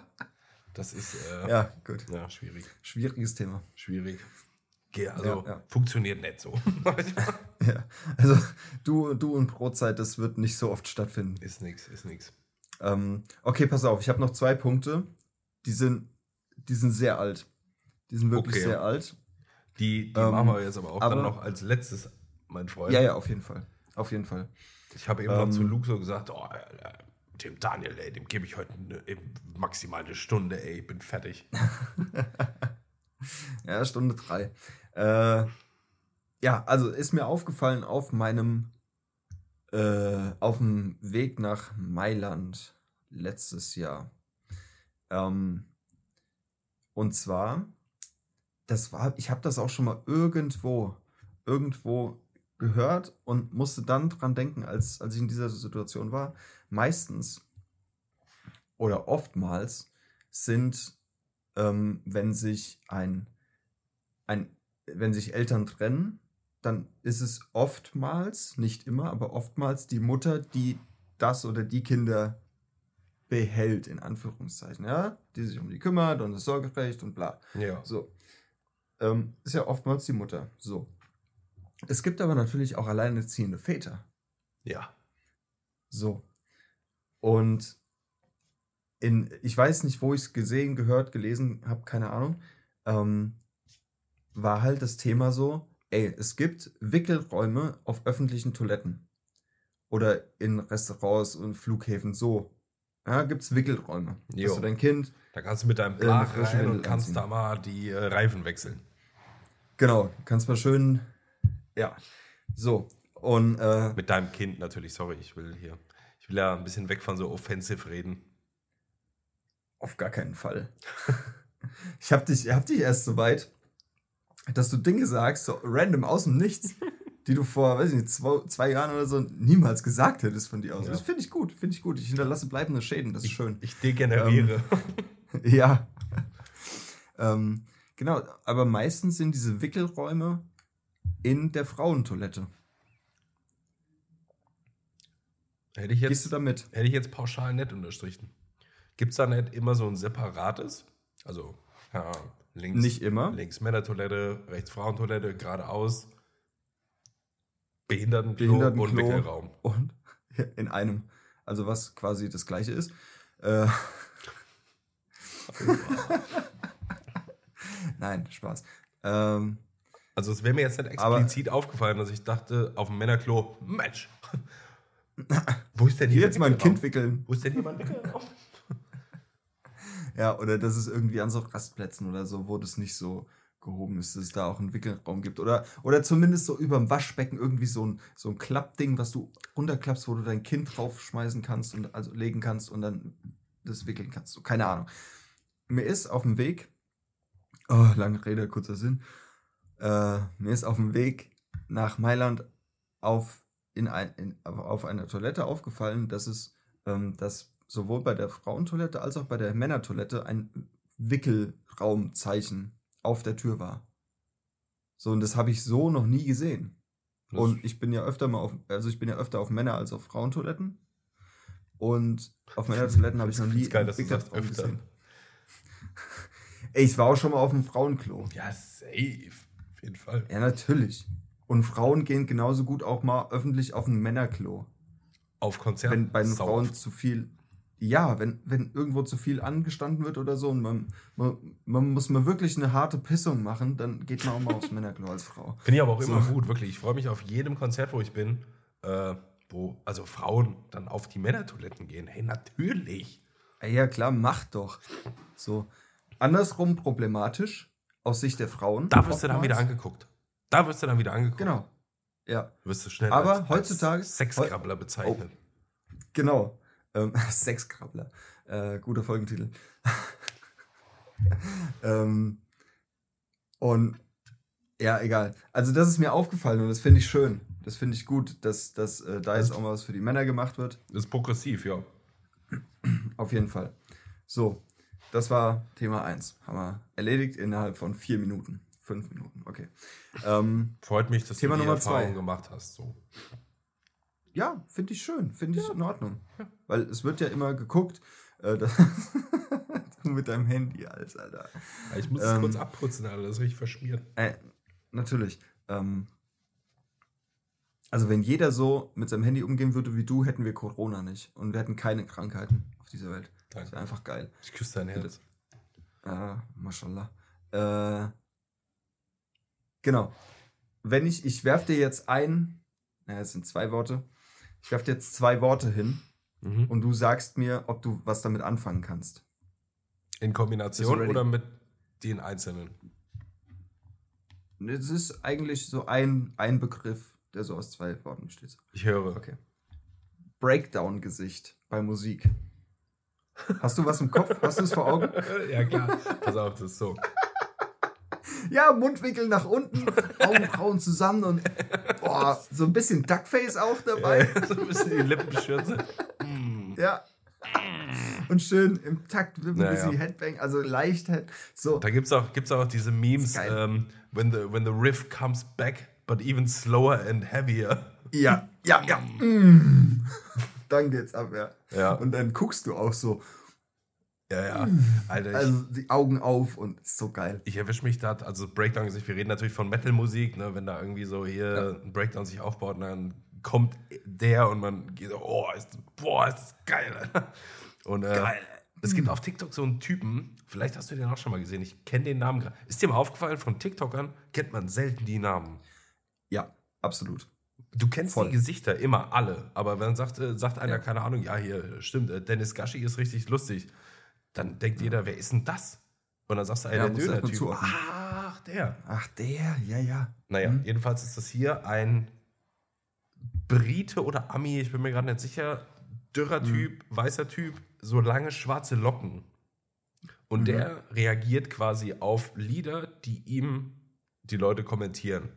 Das ist äh, ja. Ja, gut. schwierig. Schwieriges Thema. Schwierig. Geh, also Ja, ja. funktioniert nicht so. <laughs> Ja, also du, du und Brotzeit, das wird nicht so oft stattfinden. ist nix, ist nix. Ähm, okay, pass auf, ich habe noch zwei Punkte. Die sind, die sind sehr alt. Die sind wirklich Okay. sehr alt. Die, die Ähm, machen wir jetzt aber auch aber- dann noch als letztes, mein Freund. Ja, ja, auf jeden Fall. Auf jeden Fall. Ich habe eben Ähm, noch zu Luke so gesagt, oh, äh, dem Daniel, ey, dem gebe ich heute eine, maximal eine Stunde, ey, ich bin fertig. <laughs> Ja, Stunde drei. Äh, ja, also ist mir aufgefallen auf meinem, äh, auf dem Weg nach Mailand letztes Jahr. Ähm, und zwar, das war, ich habe das auch schon mal irgendwo, irgendwo gehört und musste dann dran denken, als, als ich in dieser Situation war. Meistens oder oftmals sind, ähm, wenn sich ein, ein, wenn sich Eltern trennen, dann ist es oftmals, nicht immer, aber oftmals die Mutter, die das oder die Kinder behält, in Anführungszeichen, ja, die sich um die kümmert und das Sorgerecht und bla. Ja. So. Ähm, ist ja oftmals die Mutter. So. Es gibt aber natürlich auch alleinerziehende Väter. Ja. So. Und in, ich weiß nicht, wo ich es gesehen, gehört, gelesen habe, keine Ahnung, ähm, war halt das Thema so, ey, es gibt Wickelräume auf öffentlichen Toiletten. Oder in Restaurants und Flughäfen so. Ja, gibt's Wickelräume. Jo. Dass du dein Kind, Da kannst du mit deinem Blach rein und kannst anziehen. da mal die äh, Reifen wechseln. Genau, kannst mal schön, ja, so. Und äh, Mit deinem Kind natürlich, sorry, ich will hier, ich will ja ein bisschen weg von so offensive reden. Auf gar keinen Fall. <laughs> ich hab dich, hab dich erst so weit, dass du Dinge sagst, so random aus dem Nichts. <laughs> die du vor, weiß ich nicht, zwei, zwei Jahren oder so niemals gesagt hättest von dir aus. Ja. Das finde ich gut, finde ich gut. Ich hinterlasse bleibende Schäden, das ist schön. Ich degeneriere. <laughs> Ja. ähm, genau, aber meistens sind diese Wickelräume in der Frauentoilette. hätte, ich Gehst jetzt, du da mit? hätte ich jetzt pauschal nett unterstrichen. Gibt es da nicht immer so ein separates? Also, ja, links, Nicht immer. links Männertoilette, rechts Frauentoilette, geradeaus Behindertenklo, Behindertenklo. und Wickelraum. Und <laughs> in einem. Also was quasi das gleiche ist. Äh, <laughs> Nein, Spaß. Ähm, Also es wäre mir jetzt nicht Aber- explizit aufgefallen, dass ich dachte, auf dem Männerklo, Mensch, <laughs> wo ist denn hier jetzt mal ein? Kind wickeln. Wo ist denn hier mein Wickelraum? <laughs> Ja, oder dass es irgendwie an so Rastplätzen oder so, wo das nicht so gehoben ist, dass es da auch einen Wickelraum gibt. Oder, oder zumindest so über dem Waschbecken irgendwie so ein, so ein Klappding, was du runterklappst, wo du dein Kind draufschmeißen kannst und also legen kannst und dann das wickeln kannst. So, keine Ahnung. Mir ist auf dem Weg, oh, lange Rede, kurzer Sinn, äh, mir ist auf dem Weg nach Mailand auf, in ein, in, auf einer Toilette aufgefallen, dass es, ähm, dass sowohl bei der Frauentoilette als auch bei der Männertoilette ein Wickelraumzeichen auf der Tür war. So, und das habe ich so noch nie gesehen. Das- Und ich bin ja öfter mal auf, also ich bin ja öfter auf Männer- als auf Frauentoiletten. Und auf Männertoiletten habe ich noch nie geil, dass du sagst öfter. Ey, ich war auch schon mal auf dem Frauenklo. Ja, safe. Auf jeden Fall. Ja, natürlich. Und Frauen gehen genauso gut auch mal öffentlich auf ein Männerklo. Auf Konzerten. wenn bei den sau Frauen zu viel, ja, wenn, wenn irgendwo zu viel angestanden wird oder so und man, man, man muss mal wirklich eine harte Pissung machen, dann geht man auch mal aufs Männerklo als Frau. <laughs> Finde ich aber auch So. immer gut, wirklich. Ich freue mich auf jedem Konzert, wo ich bin, äh, wo also Frauen dann auf die Männertoiletten gehen. Hey, natürlich. Ja, ja, klar, macht doch. So. Andersrum problematisch, aus Sicht der Frauen. Da wirst du dann wieder angeguckt. Da wirst du dann wieder angeguckt. Genau. Ja, Wirst du schnell Aber als, heutzutage- als Sexkrabbler bezeichnet. genau. Ähm, <laughs> Sexkrabbler. Äh, guter Folgentitel. <laughs> ähm, und ja, egal. Also das ist mir aufgefallen und das finde ich schön. Das finde ich gut, dass, dass äh, da jetzt auch mal was für die Männer gemacht wird. Das ist progressiv, ja. Auf jeden Fall. So, das war Thema 1. Haben wir erledigt innerhalb von vier Minuten. Fünf Minuten, okay. Ähm, Freut mich, dass Thema du die Nummer Erfahrung zwei. gemacht hast. So. ja, finde ich schön, finde ich in Ordnung. Weil es wird ja immer geguckt, äh, <laughs> dass du mit deinem Handy alles, Alter. Ja, Ich muss Ähm, es kurz abputzen, Alter. Das ist richtig verschmiert. Äh, natürlich. Ähm, also wenn jeder so mit seinem Handy umgehen würde wie du, hätten wir Corona nicht. Und wir hätten keine Krankheiten auf dieser Welt. Das Danke. wäre einfach geil. Ich küsse dein Herz. Ah, mashallah. Äh, genau. Wenn ich, ich werf dir jetzt ein, naja, es sind zwei Worte. Ich werf dir jetzt zwei Worte hin Mhm. und du sagst mir, ob du was damit anfangen kannst. In Kombination oder mit den Einzelnen? Es ist eigentlich so ein, ein Begriff, der so aus zwei Worten besteht. Ich höre. Okay. Breakdown-Gesicht bei Musik. Hast du was im Kopf? Hast du es vor Augen? <laughs> ja, klar. Pass auf, das ist so. Ja, Mundwinkel nach unten, Augenbrauen zusammen und boah, so ein bisschen Duckface auch dabei. so ein bisschen die Lippenschürze. Mm. Ja. Und schön im Takt mit ein Ja, bisschen ja. Headbang, also leicht Head. So, Da gibt es auch, gibt's auch diese Memes, geil. ähm, when, the, when the riff comes back, but even slower and heavier. ja, ja, ja. Mm. Dann geht's ab, ja. Ja, Und dann guckst du auch so, ja, ja. Alter, ich, also die Augen auf und ist so geil. ich erwische mich da, also Breakdown, wir reden natürlich von Metal-Musik, ne, wenn da irgendwie so hier Ja. ein Breakdown sich aufbaut, dann kommt der und man geht so, oh, ist, boah, ist das geil. Und äh, Geil. es gibt auf TikTok so einen Typen, vielleicht hast du den auch schon mal gesehen, ich kenne den Namen gerade. Ist dir mal aufgefallen, von TikTokern kennt man selten die Namen. Ja, absolut. Du kennst Voll. die Gesichter immer alle, aber wenn sagt, äh, sagt einer, Ja. keine Ahnung, ja, hier stimmt, äh, Dennis Gashi ist richtig lustig, dann denkt jeder, wer ist denn das? Und dann sagst du, ey, Ja, der Döner-Typ. Ach, der. Ach, der, ja, ja. Naja, Mhm. jedenfalls ist das hier ein Brite oder Ami, ich bin mir gerade nicht sicher, dürrer Mhm. Typ, weißer Typ, so lange schwarze Locken. Und Mhm. der reagiert quasi auf Lieder, die ihm die Leute kommentieren.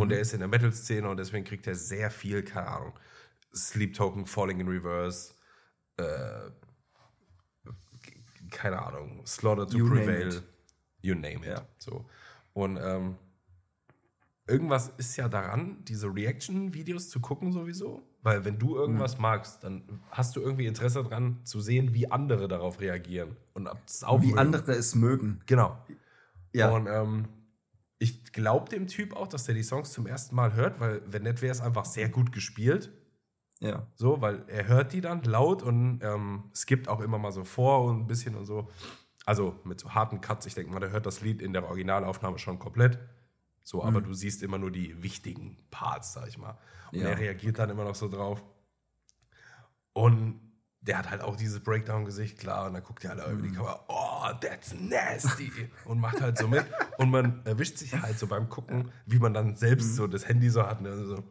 Und er ist in der Metal-Szene und deswegen kriegt er sehr viel, keine Ahnung, Sleep Token, Falling in Reverse, äh, keine Ahnung, Slaughter to You name Prevail, it. you name it. Ja. So. Und ähm, irgendwas ist ja daran, diese Reaction-Videos zu gucken sowieso. Weil wenn du irgendwas magst, dann hast du irgendwie Interesse daran zu sehen, wie andere darauf reagieren. Und auch Wie andere es mögen. Genau. Ja. Und ähm, ich glaube dem Typ auch, dass der die Songs zum ersten Mal hört, weil wenn nicht, wäre es einfach sehr gut gespielt. ja. So, weil er hört die dann laut und ähm, skippt auch immer mal so vor und ein bisschen und so. Also mit so harten Cuts. Ich denke mal, der hört das Lied in der Originalaufnahme schon komplett. So, aber du siehst immer nur die wichtigen Parts, sag ich mal. Und Ja. er reagiert dann immer noch so drauf. Und der hat halt auch dieses Breakdown-Gesicht, klar. Und dann guckt er halt über die Kamera, oh, that's nasty. und macht halt so mit. Und man erwischt sich halt so beim Gucken, wie man dann selbst so das Handy so hat. Ne? So.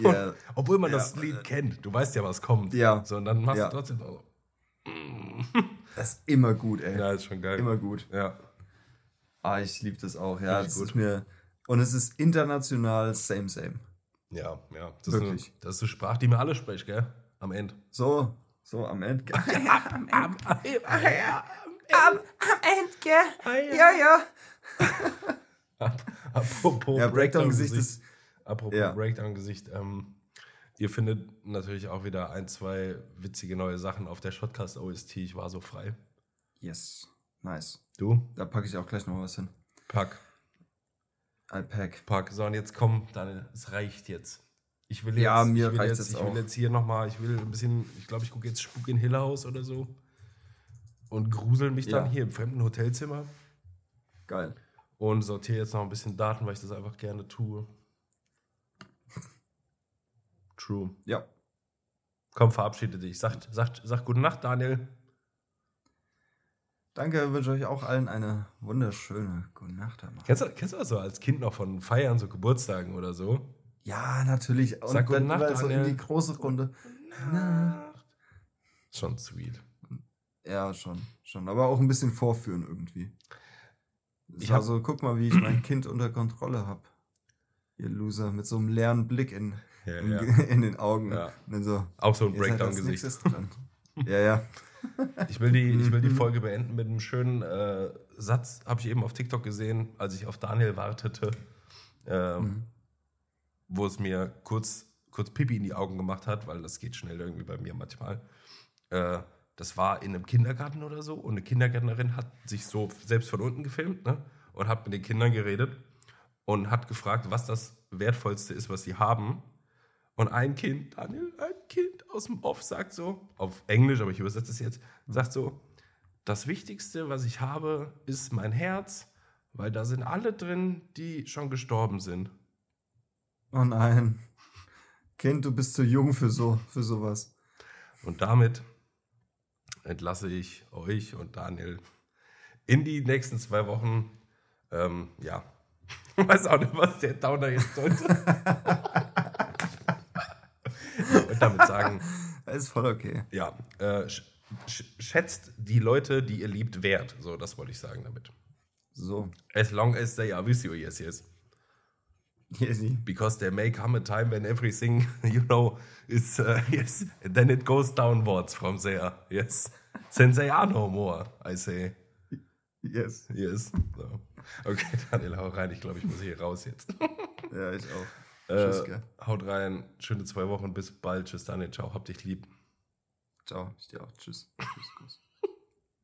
Ja. Obwohl man Ja. das Lied kennt. Du weißt ja, was kommt. Ja. So, und dann machst du trotzdem so. Das ist immer gut, ey. Ja, ist schon geil. Immer gut. Ja. Ah, ich liebe das auch. Ja, das gut. ist mir. Und es ist international same, same. Ja, ja. Das Wirklich. Ist eine, das ist eine Sprache, die mir alle spricht, gell? Am Ende. So, so am Ende. Am, <laughs> am, am, am Ende, gell? Ja, ja. Apropos Ja, Breakdown-Gesicht Breakdown-Gesicht. ist. Apropos Ja. Breakdown-Gesicht. Ähm, ihr findet natürlich auch wieder ein, zwei witzige neue Sachen auf der Shotcast OST. Ich war so frei. Yes. Nice. Du? Da packe ich auch gleich noch was hin. Pack. I pack. Pack. So, und jetzt komm, Daniel, es reicht jetzt. Ich will jetzt, Ja, mir ich will jetzt, jetzt ich will auch. jetzt hier nochmal, ich will ein bisschen, ich glaube, ich gucke jetzt Spuk in Hill House oder so. Und grusel mich dann Ja. hier im fremden Hotelzimmer. Geil. Und sortiere jetzt noch ein bisschen Daten, weil ich das einfach gerne tue. True. Ja. Komm, verabschiede dich. Sag, sag, sag gute Nacht, Daniel. Danke, wünsche euch auch allen eine wunderschöne gute Nacht. Kennst du, kennst du das so als Kind noch von Feiern, so Geburtstagen oder so? Ja, natürlich. Und Sag dann Nacht, so in die große Runde. Nacht. Schon sweet. Ja, schon, schon. Aber auch ein bisschen vorführen irgendwie. Ich hab- also, guck mal, wie ich mein Kind unter Kontrolle habe. Ihr Loser, mit so einem leeren Blick in, Ja, in, ja. <laughs> in den Augen. Ja. So, Auch so ein Breakdown-Gesicht. ja, ja. <laughs> Ich will, die, ich will die. <laughs> Folge beenden mit einem schönen äh, Satz, habe ich eben auf TikTok gesehen, als ich auf Daniel wartete, ähm, Mhm. Wo es mir kurz, kurz Pipi in die Augen gemacht hat, weil das geht schnell irgendwie bei mir manchmal. Äh, das war in einem Kindergarten oder so und eine Kindergärtnerin hat sich so selbst von unten gefilmt ne, und hat mit den Kindern geredet und hat gefragt, was das Wertvollste ist, was sie haben. Und ein Kind, Daniel, ein Kind aus dem Off sagt so, auf Englisch, aber ich übersetze es jetzt, sagt so, das Wichtigste, was ich habe, ist mein Herz, weil da sind alle drin, die schon gestorben sind. Oh nein. Kind, du bist zu jung für so, für sowas. Und damit entlasse ich euch und Daniel in die nächsten zwei Wochen. Ähm, ja, ich <laughs> weiß auch nicht, was der Downer jetzt sollte. <laughs> und damit sagen, Das ist voll okay. ja, äh, sch sch schätzt die Leute, die ihr liebt, wert. So, das wollte ich sagen damit. So. As long as they are with you, yes, yes. Easy. Because there may come a time when everything, <laughs> you know, is, uh, <laughs> yes, then it goes downwards from there, yes. Since they are no more, I say, Yes. yes. So. Okay, <laughs> Daniel, hau rein. Ich glaube, ich muss hier raus jetzt. Ja, ich auch. Äh, Tschüss, gell. haut rein. Schöne zwei Wochen. Bis bald. Tschüss, Daniel. Ciao. Hab dich lieb. Ciao. Ich dir auch. Tschüss. Tschüss. Kuss.